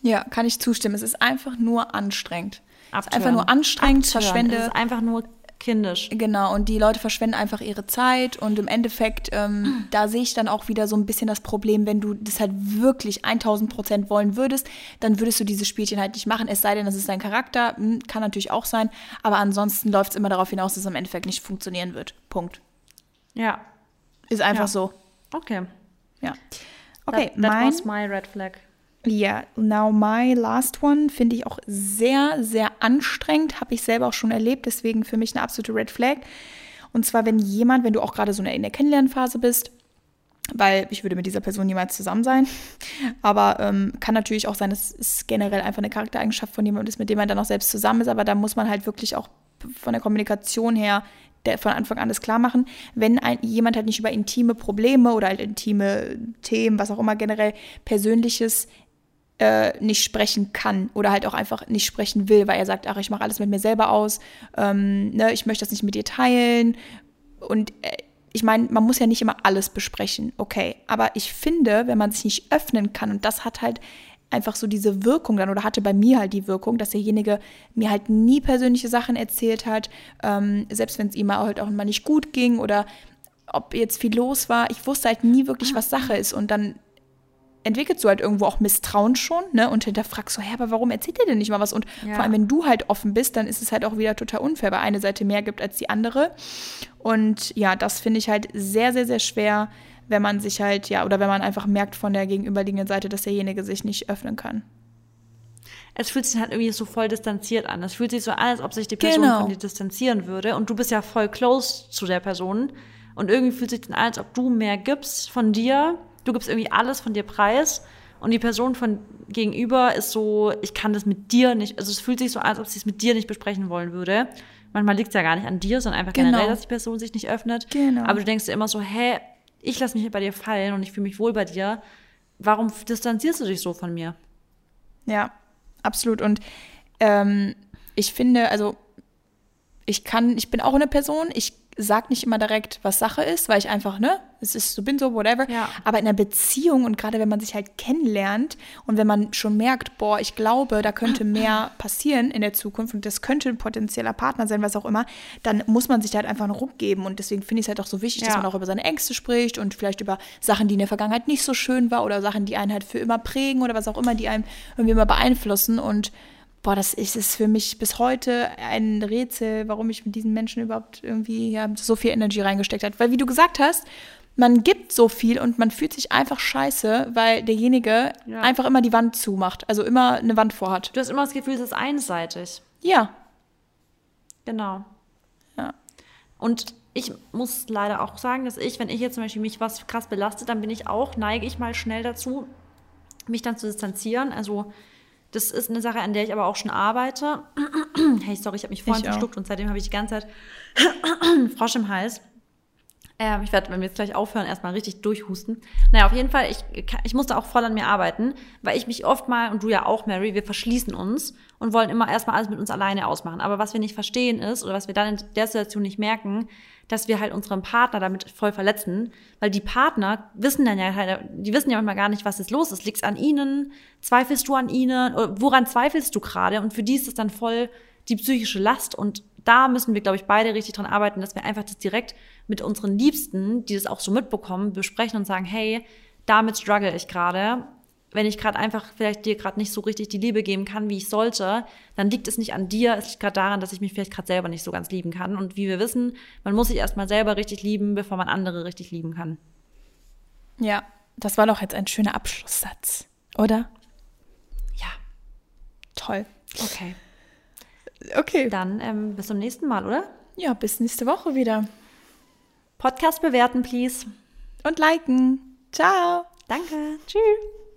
Ja, kann ich zustimmen. Es ist einfach nur anstrengend. Es ist einfach nur anstrengend, Abtören. verschwende. Es ist einfach nur kindisch. Genau, und die Leute verschwenden einfach ihre Zeit und im Endeffekt, ähm, da sehe ich dann auch wieder so ein bisschen das Problem, wenn du das halt wirklich 1000 Prozent wollen würdest, dann würdest du diese Spielchen halt nicht machen, es sei denn, das ist dein Charakter, hm, kann natürlich auch sein, aber ansonsten läuft es immer darauf hinaus, dass es im Endeffekt nicht funktionieren wird. Punkt. Ja. Ist einfach Ja. so. Okay. Ja. Okay, that, that mein, was my red flag. Ja, now my last one finde ich auch sehr, sehr anstrengend. Habe ich selber auch schon erlebt, deswegen für mich eine absolute Red Flag. Und zwar, wenn jemand, wenn du auch gerade so in der Kennenlernphase bist, weil ich würde mit dieser Person niemals zusammen sein. Aber ähm, kann natürlich auch sein, es generell einfach eine Charaktereigenschaft von jemandem ist, mit dem man dann auch selbst zusammen ist. Aber da muss man halt wirklich auch von der Kommunikation her der, von Anfang an das klar machen. Wenn ein, jemand halt nicht über intime Probleme oder halt intime Themen, was auch immer generell Persönliches äh, nicht sprechen kann oder halt auch einfach nicht sprechen will, weil er sagt, ach, ich mache alles mit mir selber aus, ähm, ne, ich möchte das nicht mit dir teilen und äh, ich meine, man muss ja nicht immer alles besprechen, okay. Aber ich finde, wenn man sich nicht öffnen kann, und das hat halt einfach so diese Wirkung dann oder hatte bei mir halt die Wirkung, dass derjenige mir halt nie persönliche Sachen erzählt hat, ähm, selbst wenn es ihm halt auch mal nicht gut ging oder ob jetzt viel los war. Ich wusste halt nie wirklich, was Sache ist und dann entwickelst du halt irgendwo auch Misstrauen schon, ne? Und hinterfragst so, hä, aber warum erzählt ihr denn nicht mal was? Und ja. vor allem, wenn du halt offen bist, dann ist es halt auch wieder total unfair, weil eine Seite mehr gibt als die andere. Und ja, das finde ich halt sehr, sehr, sehr schwer, wenn man sich halt, ja, oder wenn man einfach merkt von der gegenüberliegenden Seite, dass derjenige sich nicht öffnen kann. Es fühlt sich halt irgendwie so voll distanziert an. Es fühlt sich so an, als ob sich die Person genau. von dir distanzieren würde. Und du bist ja voll close zu der Person. Und irgendwie fühlt sich dann an, als ob du mehr gibst von dir. Du gibst irgendwie alles von dir preis. Und die Person von gegenüber ist so, ich kann das mit dir nicht, also es fühlt sich so an, als ob sie es mit dir nicht besprechen wollen würde. Manchmal liegt es ja gar nicht an dir, sondern einfach genau. generell, dass die Person sich nicht öffnet. Genau. Aber du denkst dir immer so, hä, ich lasse mich bei dir fallen und ich fühle mich wohl bei dir. Warum distanzierst du dich so von mir? Ja, absolut. Und ähm, ich finde, also ich kann, ich bin auch eine Person, ich sag nicht immer direkt, was Sache ist, weil ich einfach, ne, es ist so, bin so, whatever. Ja. Aber in einer Beziehung und gerade wenn man sich halt kennenlernt und wenn man schon merkt, boah, ich glaube, da könnte mehr passieren in der Zukunft und das könnte ein potenzieller Partner sein, was auch immer, dann muss man sich halt einfach einen Ruck geben. Und deswegen finde ich es halt auch so wichtig, ja. dass man auch über seine Ängste spricht und vielleicht über Sachen, die in der Vergangenheit nicht so schön war oder Sachen, die einen halt für immer prägen oder was auch immer, die einem irgendwie immer beeinflussen und boah, das ist, ist für mich bis heute ein Rätsel, warum ich mit diesen Menschen überhaupt irgendwie ja, so viel Energie reingesteckt habe. Weil wie du gesagt hast, man gibt so viel und man fühlt sich einfach scheiße, weil derjenige ja. einfach immer die Wand zumacht, also immer eine Wand vorhat. Du hast immer das Gefühl, es ist einseitig. Ja. Genau. Ja. Und ich muss leider auch sagen, dass ich, wenn ich jetzt zum Beispiel mich was krass belastet, dann bin ich auch, neige ich mal schnell dazu, mich dann zu distanzieren. Also das ist eine Sache, an der ich aber auch schon arbeite. hey, sorry, ich habe mich vorhin verschluckt und seitdem habe ich die ganze Zeit Frosch im Hals. Ähm, ich werde, wenn wir jetzt gleich aufhören, erstmal richtig durchhusten. Naja, auf jeden Fall, ich, ich musste auch voll an mir arbeiten, weil ich mich oft mal, und du ja auch, Mary, wir verschließen uns und wollen immer erstmal alles mit uns alleine ausmachen. Aber was wir nicht verstehen ist, oder was wir dann in der Situation nicht merken, dass wir halt unseren Partner damit voll verletzen, weil die Partner wissen dann ja halt, die wissen ja manchmal gar nicht, was ist los ist. Liegt's an ihnen? Zweifelst du an ihnen? Woran zweifelst du gerade? Und für die ist es dann voll die psychische Last und da müssen wir, glaube ich, beide richtig dran arbeiten, dass wir einfach das direkt mit unseren Liebsten, die das auch so mitbekommen, besprechen und sagen, hey, damit struggle ich gerade wenn ich gerade einfach vielleicht dir gerade nicht so richtig die Liebe geben kann, wie ich sollte, dann liegt es nicht an dir, es liegt gerade daran, dass ich mich vielleicht gerade selber nicht so ganz lieben kann. Und wie wir wissen, man muss sich erstmal selber richtig lieben, bevor man andere richtig lieben kann. Ja, das war doch jetzt ein schöner Abschlusssatz, oder? Ja. Toll. Okay. Okay. Dann ähm, bis zum nächsten Mal, oder? Ja, bis nächste Woche wieder. Podcast bewerten, please. Und liken. Ciao. Danke. Tschüss.